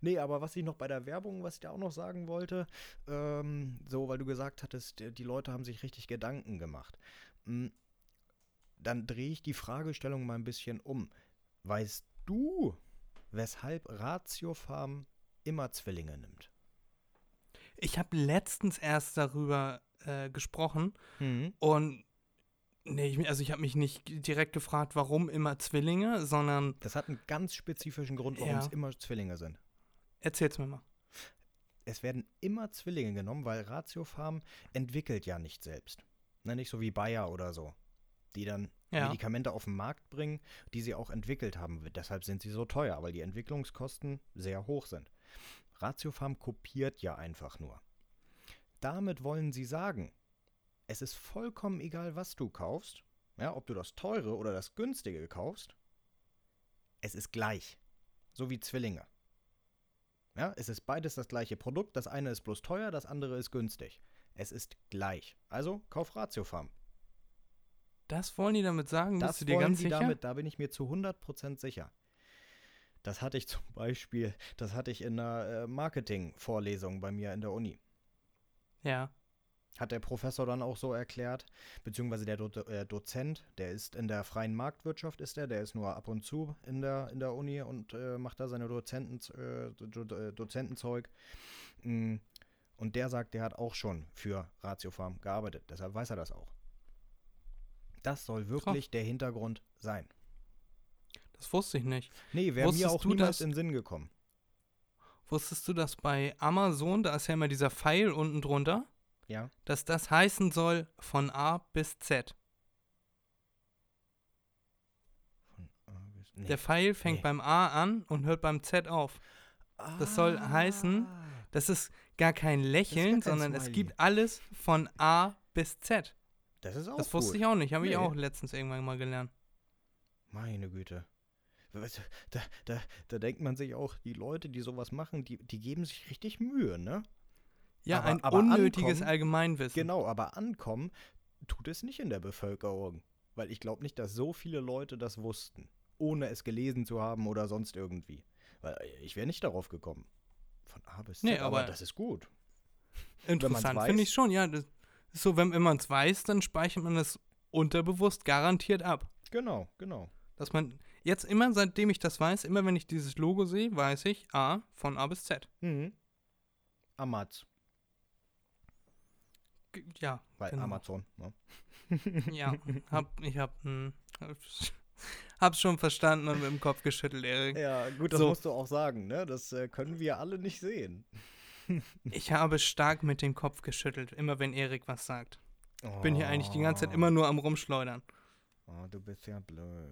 Nee, aber was ich noch bei der Werbung, was ich da auch noch sagen wollte, ähm, so, weil du gesagt hattest, die die Leute haben sich richtig Gedanken gemacht. Mm, Dann drehe ich die Fragestellung mal ein bisschen um. Weißt du, weshalb Ratiofarm immer Zwillinge nimmt? Ich habe letztens erst darüber äh, gesprochen und nee, ich, also ich habe mich nicht direkt gefragt, warum immer Zwillinge, sondern Das hat einen ganz spezifischen Grund, warum Ja. es immer Zwillinge sind. erzähl's mir mal. es werden immer Zwillinge genommen, weil Ratiofarm entwickelt ja nicht selbst. Ne, nicht so wie Bayer oder so, die dann Ja. Medikamente auf den Markt bringen, die sie auch entwickelt haben. Deshalb sind sie so teuer, weil die Entwicklungskosten sehr hoch sind. Ratiofarm kopiert ja einfach nur. Damit wollen sie sagen, es ist vollkommen egal, was du kaufst. Ja, ob du das teure oder das günstige kaufst. Es ist gleich. So wie Zwillinge. Ja, es ist beides das gleiche Produkt. Das eine ist bloß teuer, das andere ist günstig. Es ist gleich. Also kauf Ratiofarm. Das wollen die damit sagen? Das Bist du dir wollen ganz die sicher? damit, da bin ich mir zu 100% sicher. Das hatte ich zum Beispiel, das hatte ich in einer äh, Marketing-Vorlesung bei mir in der Uni. Ja. Hat der Professor dann auch so erklärt, beziehungsweise der Do äh, Dozent, der ist in der freien Marktwirtschaft, ist der, der ist nur ab und zu in der, in der Uni und äh, macht da seine Dozenten, äh, Do Do Dozentenzeug. Mm, Und der sagt, der hat auch schon für Ratiofarm gearbeitet, deshalb weiß er das auch. Das soll wirklich der Hintergrund sein. Das wusste ich nicht. Nee, wäre mir auch du, niemals dass- in Sinn gekommen. Wusstest du, dass bei Amazon, da ist ja immer dieser Pfeil unten drunter, Ja. dass das heißen soll von A bis Z? Von A bis- nee. Der Pfeil fängt Nee. beim A an und hört beim Z auf. das soll heißen, Ah. Das ist gar kein Lächeln, kein sondern es Smiley. gibt alles von A bis Z. Das ist auch Das wusste gut. ich auch nicht, habe Nee. ich auch letztens irgendwann mal gelernt. Meine Güte. Da, da, da denkt man sich auch, die Leute, die sowas machen, die, die geben sich richtig Mühe, ne? Ja, Aber- ein aber unnötiges ankommen- Allgemeinwissen. Genau, aber ankommen tut es nicht in der Bevölkerung. Weil ich glaube nicht, dass so viele Leute das wussten, ohne es gelesen zu haben oder sonst irgendwie. Weil ich wäre nicht darauf gekommen. Von A bis Z, Nee, aber, aber- das ist gut. Interessant, finde ich schon, ja. Das ist so, wenn, wenn man es weiß, dann speichert man es unterbewusst garantiert ab. Genau, genau. Dass man jetzt immer, seitdem ich das weiß, immer wenn ich dieses Logo sehe, weiß ich A von A bis Z. Mhm. Amaz, G- Ja, weil Genau. Amazon. Ne? ja. Hab, ich hab, hm, hab's schon verstanden und mit dem Kopf geschüttelt, Erik. Ja, gut, das So. musst du auch sagen, ne? Das äh, können wir alle nicht sehen. Ich habe stark mit dem Kopf geschüttelt, immer wenn Erik was sagt. Bin hier eigentlich die ganze Zeit Oh. immer nur am Rumschleudern. Oh, du bist ja blöd.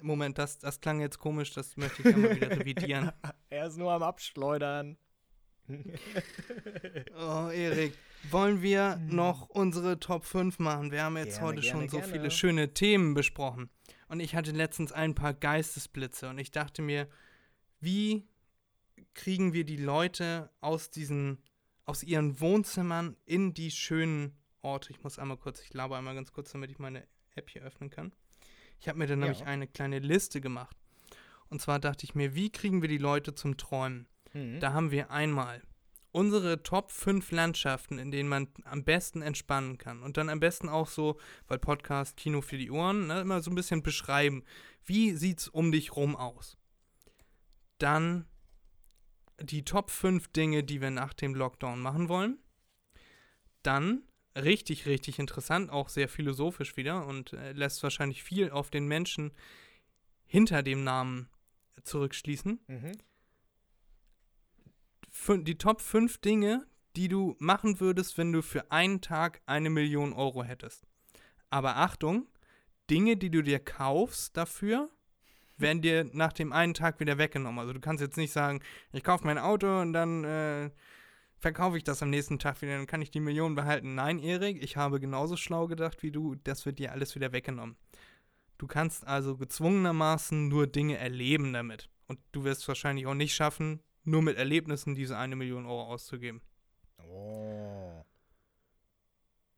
Moment, das, das klang jetzt komisch, das möchte ich einmal wieder revidieren. Er ist nur am Abschleudern. Oh, Erik, wollen wir noch unsere Top 5 machen? Wir haben jetzt Gerne, heute gerne, schon so gerne. viele schöne Themen besprochen. Und ich hatte letztens ein paar Geistesblitze und ich dachte mir, wie kriegen wir die Leute aus diesen, aus ihren Wohnzimmern in die schönen Orte? Ich muss einmal kurz, ich laber einmal ganz kurz, damit ich meine App hier öffnen kann. Ich habe mir dann Ja. nämlich eine kleine Liste gemacht. Und zwar dachte ich mir, wie kriegen wir die Leute zum Träumen? Mhm. Da haben wir einmal unsere Top 5 Landschaften, in denen man am besten entspannen kann. Und dann am besten auch so, weil Podcast, Kino für die Ohren, ne, immer so ein bisschen beschreiben, wie sieht's um dich rum aus. Dann die Top 5 Dinge, die wir nach dem Lockdown machen wollen. Dann, richtig, richtig interessant, auch sehr philosophisch wieder und äh, lässt wahrscheinlich viel auf den Menschen hinter dem Namen zurückschließen Mhm. Die Top 5 Dinge, die du machen würdest, wenn du für einen Tag eine Million Euro hättest. Aber Achtung, Dinge, die du dir kaufst dafür, werden dir nach dem einen Tag wieder weggenommen. Also du kannst jetzt nicht sagen, ich kaufe mein Auto und dann äh, verkaufe ich das am nächsten Tag wieder, dann kann ich die Million behalten. Nein, Erik, ich habe genauso schlau gedacht wie du, das wird dir alles wieder weggenommen. Du kannst also gezwungenermaßen nur Dinge erleben damit. Und du wirst es wahrscheinlich auch nicht schaffen, nur mit Erlebnissen diese eine Million Euro auszugeben. Oh.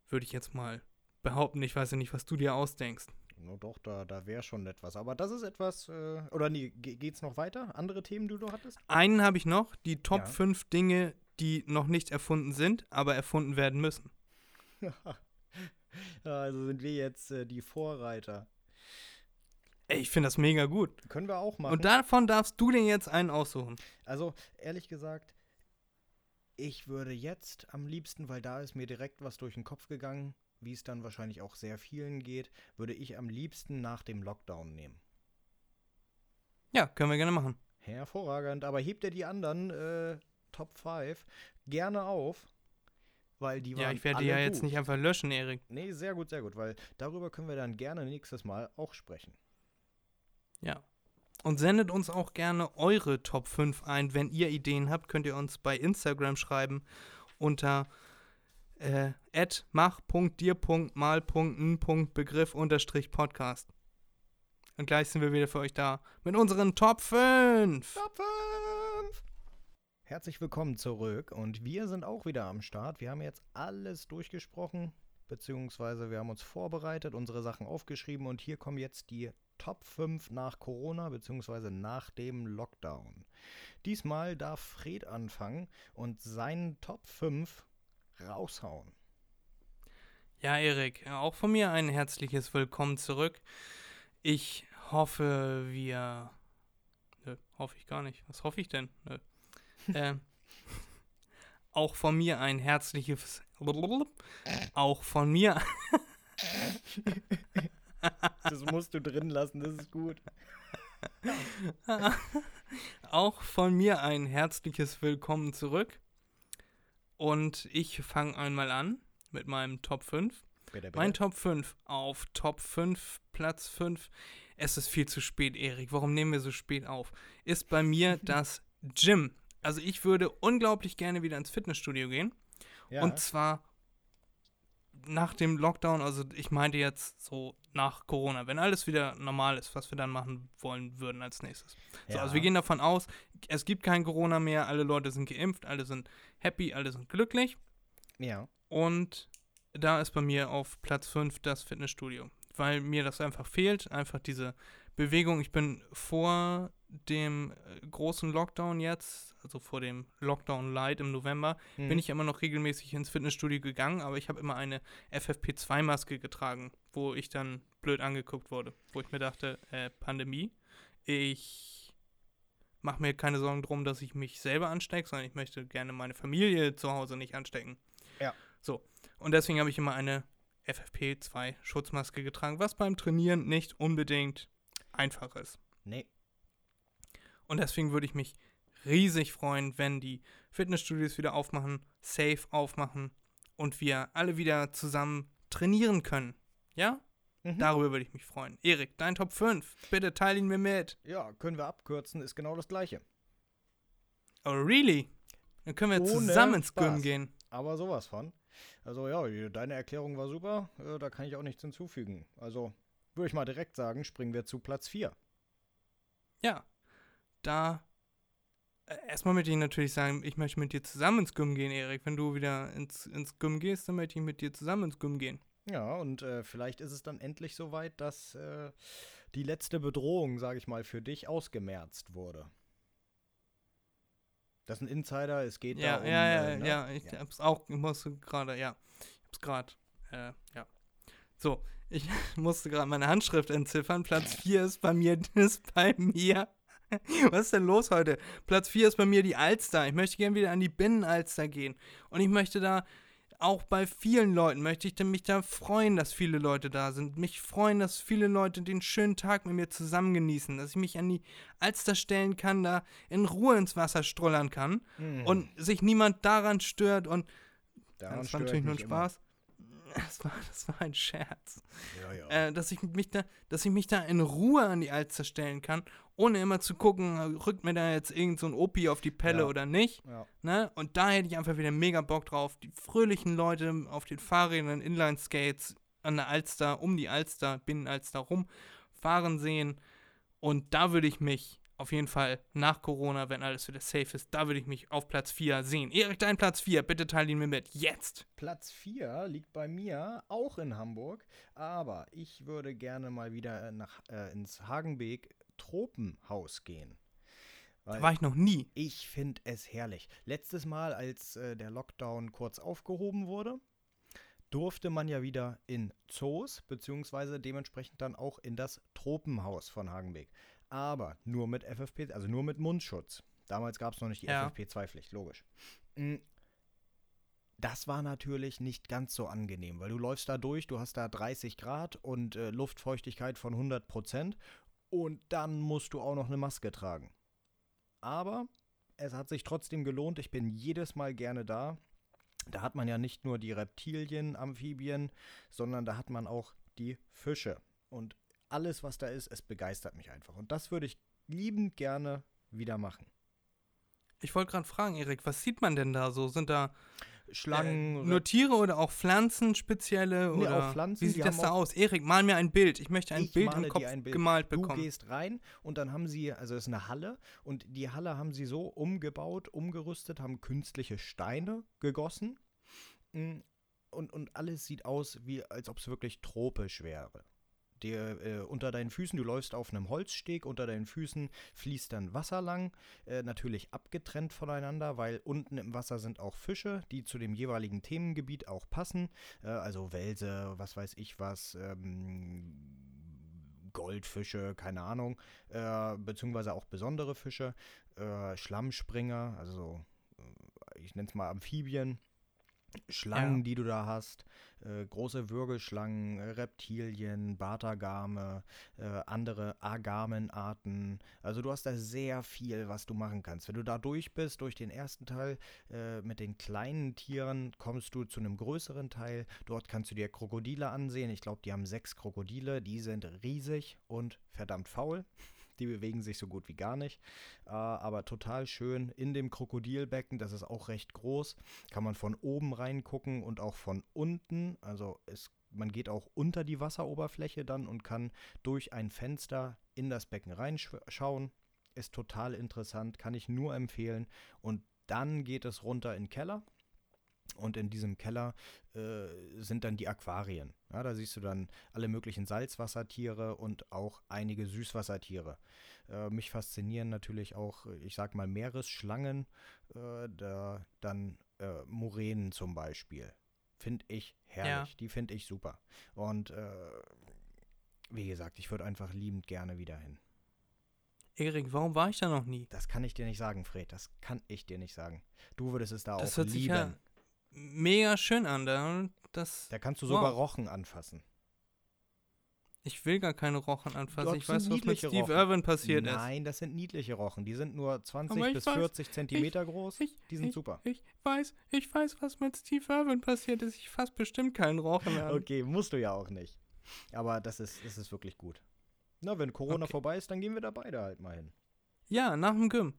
Würde ich jetzt mal behaupten. Ich weiß ja nicht, was du dir ausdenkst. No, doch, da, da wäre schon etwas. Aber das ist etwas, äh, oder nee, ge- geht's noch weiter? Andere Themen, die du hattest? Einen habe ich noch, die Top Ja. 5 Dinge, die noch nicht erfunden sind, aber erfunden werden müssen. Also sind wir jetzt äh, die Vorreiter. Ey, ich finde das mega gut. Können wir auch machen. Und davon darfst du dir jetzt einen aussuchen. Also, ehrlich gesagt, ich würde jetzt am liebsten, weil da ist mir direkt was durch den Kopf gegangen, wie es dann wahrscheinlich auch sehr vielen geht, würde ich am liebsten nach dem Lockdown nehmen. Ja, können wir gerne machen. Hervorragend, aber hebt ihr die anderen äh, Top 5 gerne auf, weil die waren Ja, ich werde die ja jetzt gut. nicht einfach löschen, Erik. Nee, sehr gut, sehr gut, weil darüber können wir dann gerne nächstes Mal auch sprechen. Ja. Und sendet uns auch gerne eure Top 5 ein. Wenn ihr Ideen habt, könnt ihr uns bei Instagram schreiben unter äh, mach.dir.mal.n.begriff Podcast. Und gleich sind wir wieder für euch da mit unseren Top 5. Top 5! Herzlich willkommen zurück und wir sind auch wieder am Start. Wir haben jetzt alles durchgesprochen, beziehungsweise wir haben uns vorbereitet, unsere Sachen aufgeschrieben und hier kommen jetzt die Top 5 nach Corona, beziehungsweise nach dem Lockdown. Diesmal darf Fred anfangen und seinen Top 5 raushauen. Ja, Erik, auch von mir ein herzliches Willkommen zurück. Ich hoffe, wir. Nö, hoffe ich gar nicht. Was hoffe ich denn? Nö. äh, auch von mir ein herzliches. Auch von mir. Das musst du drin lassen, das ist gut. auch von mir ein herzliches Willkommen zurück. Und ich fange einmal an mit meinem Top 5. Bitte, bitte. Mein Top 5 auf Top 5, Platz 5. Es ist viel zu spät, Erik. Warum nehmen wir so spät auf? Ist bei mir das Gym. Also ich würde unglaublich gerne wieder ins Fitnessstudio gehen. ja. Und zwar nach dem Lockdown, also ich meinte jetzt so nach Corona, wenn alles wieder normal ist, was wir dann machen wollen würden als nächstes. So, Ja. also wir gehen davon aus, es gibt kein Corona mehr, alle Leute sind geimpft, alle sind happy, alle sind glücklich. ja. Und da ist bei mir auf Platz 5 das Fitnessstudio, weil mir das einfach fehlt, einfach diese Bewegung. Ich bin vor dem äh, großen Lockdown jetzt, also vor dem Lockdown Light im November, Mhm. bin ich immer noch regelmäßig ins Fitnessstudio gegangen, aber ich habe immer eine FFP2-Maske getragen, wo ich dann blöd angeguckt wurde, wo ich mir dachte, äh, Pandemie, ich mache mir keine Sorgen drum, dass ich mich selber anstecke, sondern ich möchte gerne meine Familie zu Hause nicht anstecken. Ja. So, und deswegen habe ich immer eine FFP2-Schutzmaske getragen, was beim Trainieren nicht unbedingt einfach ist. Nee. Und deswegen würde ich mich riesig freuen, wenn die Fitnessstudios wieder aufmachen, safe aufmachen und wir alle wieder zusammen trainieren können. Ja? Mhm. Darüber würde ich mich freuen. Erik, dein Top 5. Bitte teile ihn mir mit. Ja, können wir abkürzen, ist genau das gleiche. Oh, really? Dann können wir Ohne zusammen ins Gym gehen. Aber sowas von. Also ja, deine Erklärung war super, äh, da kann ich auch nichts hinzufügen. Also würde ich mal direkt sagen, springen wir zu Platz 4. Ja. Da. Äh, erstmal möchte ich natürlich sagen, ich möchte mit dir zusammen ins Gym gehen, Erik. Wenn du wieder ins, ins Gym gehst, dann möchte ich mit dir zusammen ins Gym gehen. Ja, und äh, vielleicht ist es dann endlich soweit, dass äh, die letzte Bedrohung, sage ich mal, für dich ausgemerzt wurde. Das ist ein Insider, es geht Ja, da um... ja, ja, äh, ne? ja, ich hab's auch, ich musste gerade, ja, ich hab's gerade, äh, ja. So, ich musste gerade meine Handschrift entziffern. Platz 4 ist bei mir, ist bei mir. Was ist denn los heute? Platz 4 ist bei mir die Alster. Ich möchte gerne wieder an die Binnenalster gehen. Und ich möchte da, auch bei vielen Leuten, möchte ich mich da freuen, dass viele Leute da sind. Mich freuen, dass viele Leute den schönen Tag mit mir zusammen genießen. Dass ich mich an die Alster stellen kann, da in Ruhe ins Wasser strollern kann Hm, und sich niemand daran stört und daran das war natürlich nur ein. Spaß. Das war, das war ein Scherz. Ja, ja. Äh, dass ich mich da, dass ich mich da in Ruhe an die Alster stellen kann, ohne immer zu gucken, rückt mir da jetzt irgend so ein Opi auf die Pelle Ja. oder nicht. ja. Ne? Und da hätte ich einfach wieder mega Bock drauf. Die fröhlichen Leute auf den Fahrrädern, Inline-Skates an der Alster, um die Alster, Binnenalster rum fahren sehen. Und da würde ich mich auf jeden Fall nach Corona, wenn alles wieder safe ist, da würde ich mich auf Platz 4 sehen. Erik, dein Platz 4, bitte teile ihn mir mit. Jetzt! Platz 4 liegt bei mir auch in Hamburg, aber ich würde gerne mal wieder nach, äh, ins Hagenbeek Tropenhaus gehen. Da Weil war ich noch nie. ich finde es herrlich. Letztes Mal, als äh, der Lockdown kurz aufgehoben wurde, durfte man ja wieder in Zoos, beziehungsweise dementsprechend dann auch in das Tropenhaus von Hagenbeek. Aber nur mit FFP, also nur mit Mundschutz. Damals gab es noch nicht die Ja. FFP2-Pflicht, logisch. Mm, Das war natürlich nicht ganz so angenehm, weil du läufst da durch, du hast da 30 Grad und äh, Luftfeuchtigkeit von 100 Prozent und dann musst du auch noch eine Maske tragen. Aber es hat sich trotzdem gelohnt, ich bin jedes Mal gerne da. Da hat man ja nicht nur die Reptilien, Amphibien, sondern da hat man auch die Fische. Und alles, was da ist, es begeistert mich einfach. Und das würde ich liebend gerne wieder machen. Ich wollte gerade fragen, Erik, was sieht man denn da so? Sind da Schlangen. Äh, nur Tiere oder auch Pflanzen spezielle? Nee, oder auch Pflanzen, Wie sieht das da aus? Erik, mal mir ein Bild. Ich möchte ein Ich Bild im Kopf Bild. gemalt Du bekommen. gehst rein und dann haben sie, also es ist eine Halle und die Halle haben sie so umgebaut, umgerüstet, haben künstliche Steine gegossen mm, und, und alles sieht aus, wie als ob es wirklich tropisch wäre. Der, äh, unter deinen Füßen, du läufst auf einem Holzsteg, unter deinen Füßen fließt dann Wasser lang, äh, natürlich abgetrennt voneinander, weil unten im Wasser sind auch Fische, die zu dem jeweiligen Themengebiet auch passen, äh, also Welse, was weiß ich was, ähm, Goldfische, keine Ahnung, äh, beziehungsweise auch besondere Fische, äh, Schlammspringer, also äh, ich nenne es mal Amphibien, Schlangen, Ja. die du da hast, äh, große Würgelschlangen, äh, Reptilien, Bartagame, äh, andere Agamenarten. Also du hast da sehr viel, was du machen kannst. Wenn du da durch bist, durch den ersten Teil äh, mit den kleinen Tieren, kommst du zu einem größeren Teil. Dort kannst du dir Krokodile ansehen. Ich glaube, die haben sechs Krokodile. Die sind riesig und verdammt faul. Die bewegen sich so gut wie gar nicht. Äh, aber total schön in dem Krokodilbecken. Das ist auch recht groß. Kann man von oben reingucken und auch von unten. Also es, man geht auch unter die Wasseroberfläche dann und kann durch ein Fenster in das Becken reinschauen. Ist total interessant, kann ich nur empfehlen. Und dann geht es runter in den Keller. Und in diesem Keller äh, sind dann die Aquarien. Ja, da siehst du dann alle möglichen Salzwassertiere und auch einige Süßwassertiere. Äh, mich faszinieren natürlich auch, ich sag mal, Meeresschlangen, äh, da, dann äh, Muränen zum Beispiel. Finde ich herrlich. Die finde ich super. Und äh, wie gesagt, ich würde einfach liebend gerne wieder hin. Erik, warum war ich da noch nie? Das kann ich dir nicht sagen, Fred. Das kann ich dir nicht sagen. Du würdest es da Das auch lieben. ja mega schön an. Da, das, Da kannst du Wow. sogar Rochen anfassen. ich will gar keine Rochen anfassen. Dort Ich weiß, was mit Steve Rochen. Irwin passiert ist. Nein, das sind niedliche Rochen. Die sind nur 20 Aber ich bis weiß, 40 Zentimeter groß. ich- die sind ich- super. Ich weiß, ich weiß, was mit Steve Irwin passiert ist. Ich fasse bestimmt keinen Rochen an. Okay, musst du ja auch nicht. Aber das ist, das ist wirklich gut. Na, wenn Corona Okay. vorbei ist, dann gehen wir da beide halt mal hin. Ja, nach dem Gym.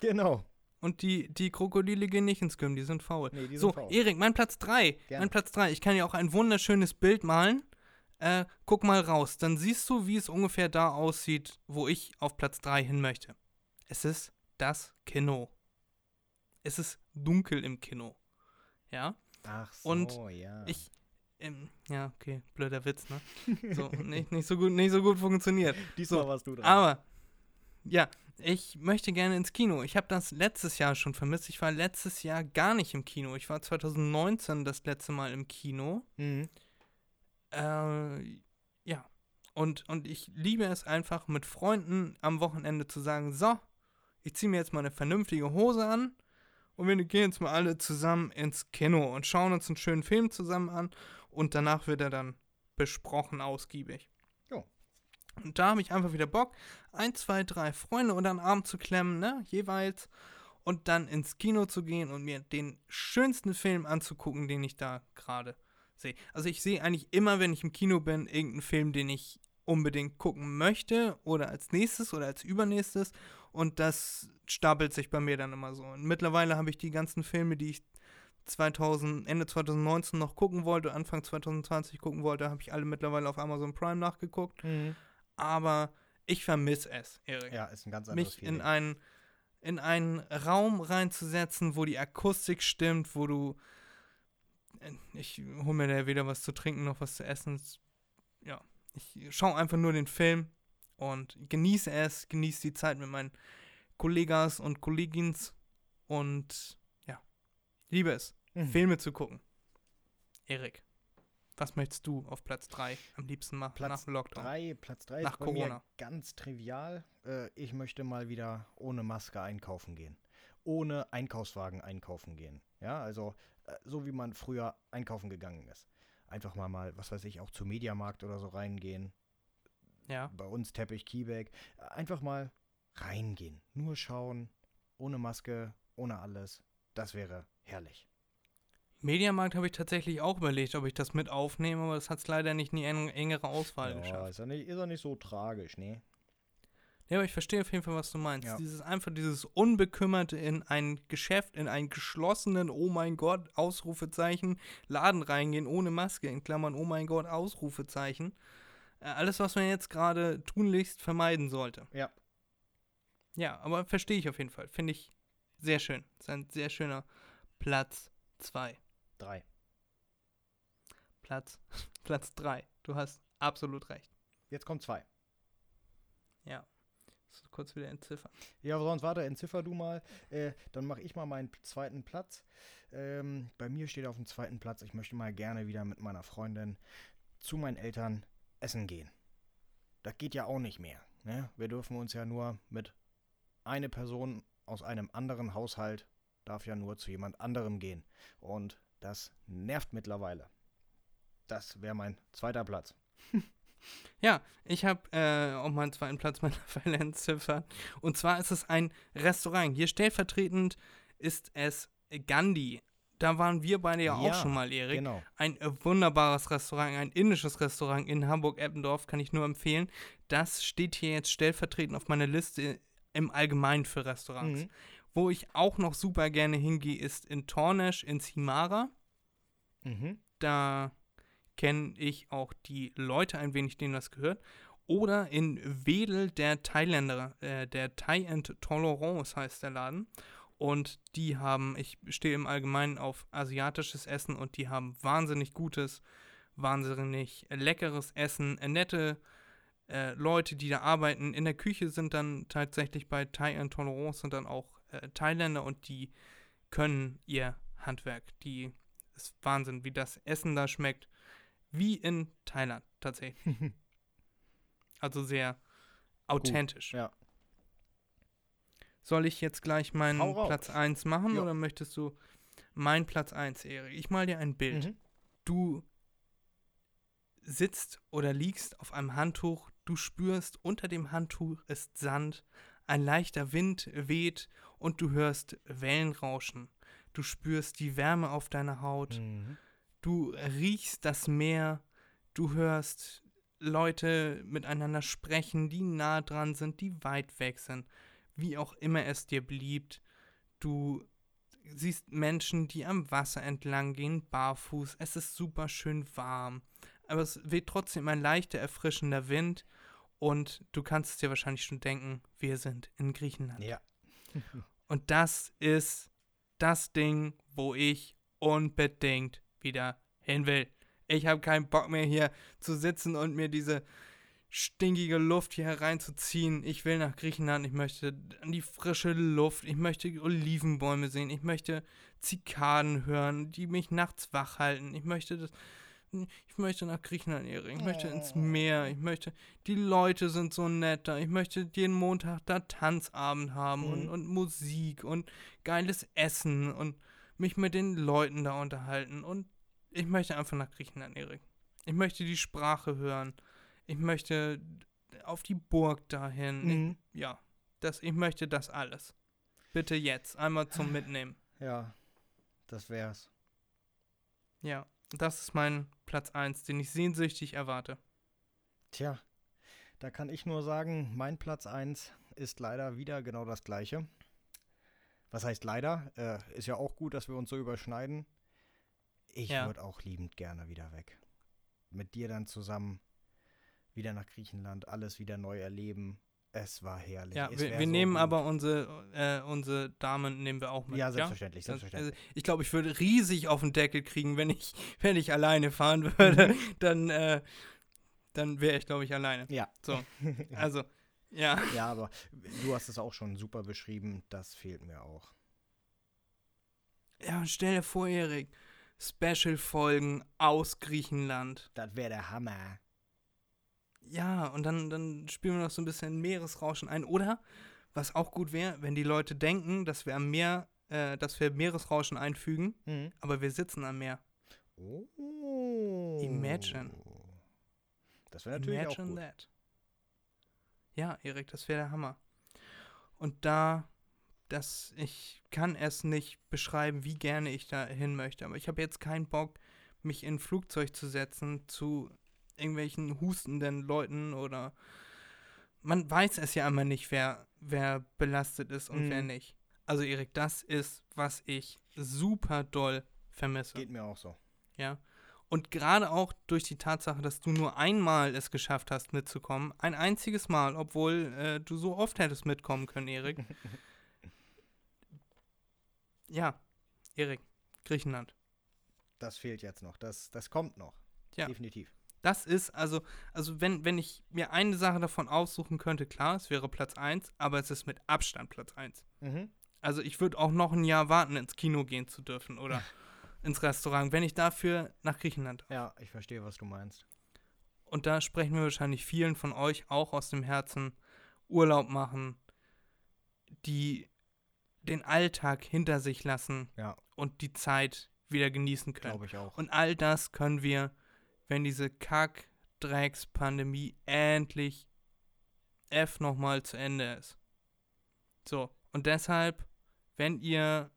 Genau. Und die, die Krokodile gehen nicht ins Gym, die sind faul. Nee, die so, sind faul. Erik, mein Platz 3. Gerne. Mein Platz 3. Ich kann ja auch ein wunderschönes Bild malen. Äh, guck mal raus. Dann siehst du, wie es ungefähr da aussieht, wo ich auf Platz 3 hin möchte. Es ist das Kino. Es ist dunkel im Kino. Ja? Ach so, Und ja. Ich. Ähm, ja, okay, blöder Witz, ne? So, nicht, nicht, so gut, nicht so gut funktioniert. Diesmal so, warst du dran. Aber, ja, ich möchte gerne ins Kino. Ich habe das letztes Jahr schon vermisst. Ich war letztes Jahr gar nicht im Kino. Ich war 2019 das letzte Mal im Kino. Mhm. Äh, ja. Und, und ich liebe es einfach, mit Freunden am Wochenende zu sagen: So, ich ziehe mir jetzt mal eine vernünftige Hose an und wir gehen jetzt mal alle zusammen ins Kino und schauen uns einen schönen Film zusammen an und danach wird er dann besprochen ausgiebig. Und da habe ich einfach wieder Bock, ein, zwei, drei Freunde unter den Arm zu klemmen, ne, jeweils, und dann ins Kino zu gehen und mir den schönsten Film anzugucken, den ich da gerade sehe. Also ich sehe eigentlich immer, wenn ich im Kino bin, irgendeinen Film, den ich unbedingt gucken möchte oder als nächstes oder als übernächstes und das stapelt sich bei mir dann immer so. Und mittlerweile habe ich die ganzen Filme, die ich 2000, Ende 2019 noch gucken wollte, Anfang 2020 gucken wollte, habe ich alle mittlerweile auf Amazon Prime nachgeguckt. Mhm. Aber ich vermisse es, Erik. Ja, ist ein ganz anderes Mich in Feeling. einen, in einen Raum reinzusetzen, wo die Akustik stimmt, wo du. äh, Ich hole mir da weder was zu trinken noch was zu essen. Es- Ja, ich schaue einfach nur den Film und genieße es, genieße die Zeit mit meinen Kollegas und Kollegins und ja, liebe es, Mhm. Filme zu gucken. Erik, was möchtest du auf Platz 3 am liebsten machen Platz nach dem Lockdown? Drei, Platz 3 Nach ist bei mir Corona. ganz trivial. Äh, ich möchte mal wieder ohne Maske einkaufen gehen. Ohne Einkaufswagen einkaufen gehen. Ja, also äh, so wie man früher einkaufen gegangen ist. Einfach mal mal, was weiß ich, auch zu Mediamarkt oder so reingehen. Ja. Bei uns Teppich, Keyback. Einfach mal reingehen. Nur schauen. Ohne Maske, ohne alles. Das wäre herrlich. Mediamarkt habe ich tatsächlich auch überlegt, ob ich das mit aufnehme, aber das hat es leider nicht in die eng engere Auswahl Ja, geschafft. ist ja nicht, ist ja nicht so tragisch, ne? Ja, aber ich verstehe auf jeden Fall, was du meinst. Ja. Dieses einfach dieses Unbekümmerte in ein Geschäft, in einen geschlossenen, oh mein Gott, Ausrufezeichen, Laden reingehen ohne Maske, in Klammern, oh mein Gott, Ausrufezeichen. Äh, alles, was man jetzt gerade tunlichst vermeiden sollte. Ja. Ja, aber verstehe ich auf jeden Fall. Finde ich sehr schön. ist ein sehr schöner Platz 2. Drei. Platz, Platz 3. Du hast absolut recht. Jetzt kommt zwei. Ja. So, kurz wieder entziffern. Ja, sonst warte, entziffer du mal. Äh, dann mache ich mal meinen zweiten Platz. Ähm, bei mir steht auf dem zweiten Platz, ich möchte mal gerne wieder mit meiner Freundin zu meinen Eltern essen gehen. Das geht ja auch nicht mehr. Ne? Wir dürfen uns ja nur mit einer Person aus einem anderen Haushalt darf ja nur zu jemand anderem gehen. Und das nervt mittlerweile. Das wäre mein zweiter Platz. Ja, ich habe äh, auch meinen zweiten Platz mittlerweile entziffert. Und zwar ist es ein Restaurant. Hier stellvertretend ist es Gandhi. Da waren wir beide ja, Ja, auch schon mal, Erik. Genau. Ein äh, wunderbares Restaurant, ein indisches Restaurant in Hamburg-Eppendorf, kann ich nur empfehlen. Das steht hier jetzt stellvertretend auf meiner Liste im Allgemeinen für Restaurants. Mhm. Wo ich auch noch super gerne hingehe, ist in Tornesch in Simara. Mhm. Da kenne ich auch die Leute ein wenig, denen das gehört. Oder in Wedel, der Thailänder, äh, der Thai and Tolerance heißt der Laden. Und die haben, ich stehe im Allgemeinen auf asiatisches Essen und die haben wahnsinnig gutes, wahnsinnig leckeres Essen, äh, nette äh, Leute, die da arbeiten. In der Küche sind dann tatsächlich bei Thai and Tolerance sind dann auch äh, Thailänder und die können ihr Handwerk. Die ist Wahnsinn, wie das Essen da schmeckt. Wie in Thailand tatsächlich. Also sehr authentisch. Ja. Soll ich jetzt gleich meinen. Platz 1 machen Ja. oder möchtest du mein Platz 1, Erik? Ich mal dir ein Bild. Mhm. Du sitzt oder liegst auf einem Handtuch, du spürst, unter dem Handtuch ist Sand, ein leichter Wind weht und du hörst Wellen rauschen. Du spürst die Wärme auf deiner Haut. Mhm. Du riechst das Meer, du hörst Leute miteinander sprechen, die nah dran sind, die weit weg sind, wie auch immer es dir beliebt. Du siehst Menschen, die am Wasser entlang gehen, barfuß. Es ist super schön warm, aber es weht trotzdem ein leichter, erfrischender Wind und du kannst es dir wahrscheinlich schon denken, wir sind in Griechenland. Ja. Und das ist das Ding, wo ich unbedingt wieder hin will. Ich habe keinen Bock mehr hier zu sitzen und mir diese stinkige Luft hier hereinzuziehen. Ich will nach Griechenland, ich möchte an die frische Luft, ich möchte Olivenbäume sehen, ich möchte Zikaden hören, die mich nachts wach halten. Ich möchte das. Ich möchte nach Griechenland, Erik. Ich möchte ins Meer. Ich möchte. Die Leute sind so nett da. Ich möchte jeden Montag da Tanzabend haben und, Mhm. und Musik und geiles Essen und mich mit den Leuten da unterhalten. Und ich möchte einfach nach Griechenland, Erik. Ich möchte die Sprache hören. Ich möchte auf die Burg dahin. Mhm. Ich, ja, das, ich möchte das alles. Bitte jetzt. Einmal zum Mitnehmen. Ja, das wär's. Ja, das ist mein Platz 1, den ich sehnsüchtig erwarte. Tja, da kann ich nur sagen, mein Platz 1 ist leider wieder genau das gleiche. Was heißt leider? Äh, ist ja auch gut, dass wir uns so überschneiden. Ich Ja. würde auch liebend gerne wieder weg. Mit dir dann zusammen wieder nach Griechenland, alles wieder neu erleben. Es war herrlich. Ja, es wir, wir so nehmen gut. aber unsere, äh, unsere Damen nehmen wir auch mit. Ja, selbstverständlich, Das- selbstverständlich. Also ich glaube, ich würde riesig auf den Deckel kriegen, wenn ich, wenn ich alleine fahren würde. Dann, äh, dann wäre ich, glaube ich, alleine. Ja. So, also, ja. Ja, aber du hast es auch schon super beschrieben. Das fehlt mir auch. Ja, und stell dir vor, Erik, Special-Folgen aus Griechenland. Das wäre der Hammer. Ja, und dann, dann spielen wir noch so ein bisschen Meeresrauschen ein. Oder, was auch gut wäre, wenn die Leute denken, dass wir am Meer, äh, dass wir Meeresrauschen einfügen, Mhm. aber wir sitzen am Meer. Oh. Imagine. Das wäre natürlich auch Imagine gut. that. Ja, Erik, das wäre der Hammer. Und da, das, ich kann es nicht beschreiben, wie gerne ich da hin möchte, aber ich habe jetzt keinen Bock, mich in ein Flugzeug zu setzen zu irgendwelchen hustenden Leuten oder man weiß es ja immer nicht, wer, wer belastet ist und Mhm. wer nicht. Also Erik, das ist, was ich super doll vermisse. Geht mir auch so. Ja. Und gerade auch durch die Tatsache, dass du nur einmal es geschafft hast, mitzukommen, ein einziges Mal, obwohl äh, du so oft hättest mitkommen können, Erik. ja, Erik, Griechenland. Das fehlt jetzt noch. Das, das kommt noch. Ja. Definitiv. Das ist also, also wenn, wenn ich mir eine Sache davon aussuchen könnte, klar, es wäre Platz 1, aber es ist mit Abstand Platz 1. Mhm. Also ich würde auch noch ein Jahr warten, ins Kino gehen zu dürfen oder ins Restaurant, wenn ich dafür nach Griechenland. Ja, ich verstehe, was du meinst. Und da sprechen wir wahrscheinlich vielen von euch auch aus dem Herzen, Urlaub machen, die den Alltag hinter sich lassen Ja, und die Zeit wieder genießen können. glaube ich auch. Und all das können wir, wenn diese Kack-Drecks-Pandemie endlich F nochmal zu Ende ist. So, und deshalb, wenn ihr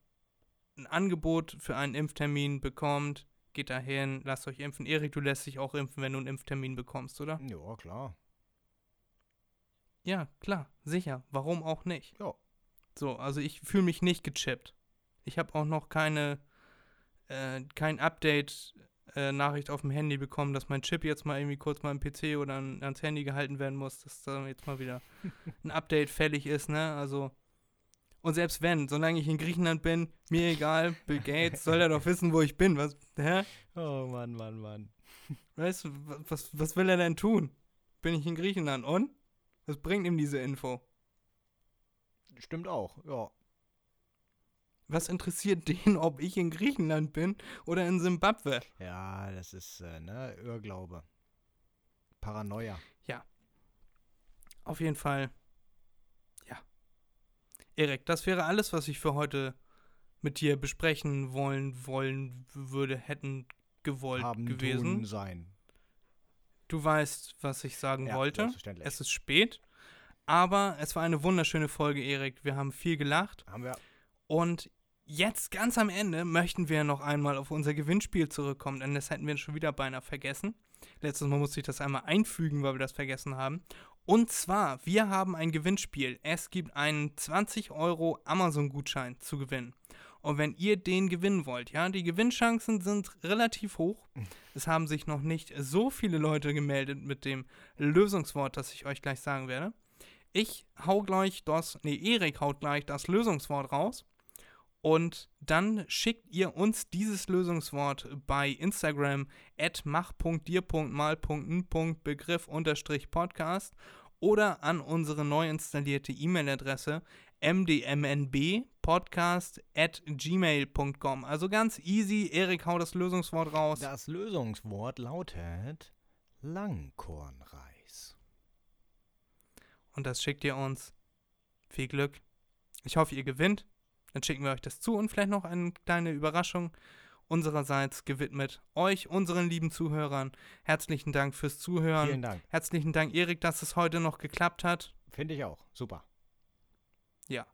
ein Angebot für einen Impftermin bekommt, geht dahin, lasst euch impfen. Erik, du lässt dich auch impfen, wenn du einen Impftermin bekommst, oder? Ja, klar. Ja, klar, sicher. Warum auch nicht? Ja. So, also ich fühle mich nicht gechippt. Ich habe auch noch keine, äh, kein Update-Nachricht auf dem Handy bekommen, dass mein Chip jetzt mal irgendwie kurz mal im PC oder an, ans Handy gehalten werden muss, dass da jetzt mal wieder ein Update fällig ist, ne? Also. Und selbst wenn, solange ich in Griechenland bin, mir egal, Bill Gates soll er doch wissen, wo ich bin. Was, hä? Oh Mann, Mann, Mann. Weißt du, wa- was, was will er denn tun? Bin ich in Griechenland und? Was bringt ihm diese Info? Stimmt auch, ja. Was interessiert den, ob ich in Griechenland bin oder in Simbabwe? Ja, das ist, äh, ne, Irrglaube. Paranoia. Auf jeden Fall, ja. Erik, das wäre alles, was ich für heute mit dir besprechen wollen, wollen würde, hätten gewollt Haben, gewesen. tun, sein. Du weißt, was ich sagen Ja, wollte. selbstverständlich. Es ist spät, aber es war eine wunderschöne Folge, Erik. Wir haben viel gelacht. Haben wir. Und jetzt ganz am Ende möchten wir noch einmal auf unser Gewinnspiel zurückkommen, denn das hätten wir schon wieder beinahe vergessen. Letztes Mal musste ich das einmal einfügen, weil wir das vergessen haben. Und zwar, wir haben ein Gewinnspiel. Es gibt einen 20 Euro Amazon-Gutschein zu gewinnen. Und wenn ihr den gewinnen wollt, ja, die Gewinnchancen sind relativ hoch. Es haben sich noch nicht so viele Leute gemeldet mit dem Lösungswort, das ich euch gleich sagen werde. Ich hau gleich das, nee, Erik haut gleich das Lösungswort raus. Und dann schickt ihr uns dieses Lösungswort bei Instagram at mach.dir.mal.n.begriff unterstrich Podcast oder an unsere neu installierte E-Mail-Adresse mdmnbpodcast at gmail.com. Also ganz easy. Erik haut das Lösungswort raus. Das Lösungswort lautet Langkornreis. Und das schickt ihr uns. Viel Glück. Ich hoffe, ihr gewinnt. Dann schicken wir euch das zu und vielleicht noch eine kleine Überraschung unsererseits gewidmet euch, unseren lieben Zuhörern. Herzlichen Dank fürs Zuhören. Vielen Dank. Herzlichen Dank, Erik, dass es heute noch geklappt hat. Finde ich auch. Super. Ja.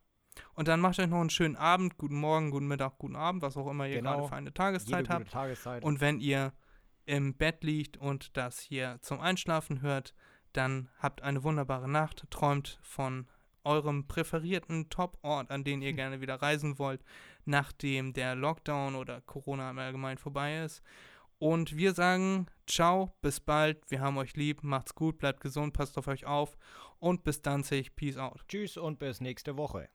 Und dann macht euch noch einen schönen Abend, guten Morgen, guten Mittag, guten Abend, was auch immer ihr Genau. gerade für eine Tageszeit habt. Tageszeit. Und wenn ihr im Bett liegt und das hier zum Einschlafen hört, dann habt eine wunderbare Nacht, träumt von eurem präferierten Top-Ort, an den ihr gerne wieder reisen wollt, nachdem der Lockdown oder Corona im Allgemeinen vorbei ist. Und wir sagen ciao, bis bald, wir haben euch lieb, macht's gut, bleibt gesund, passt auf euch auf und bis dann, say ich Peace out. Tschüss und bis nächste Woche.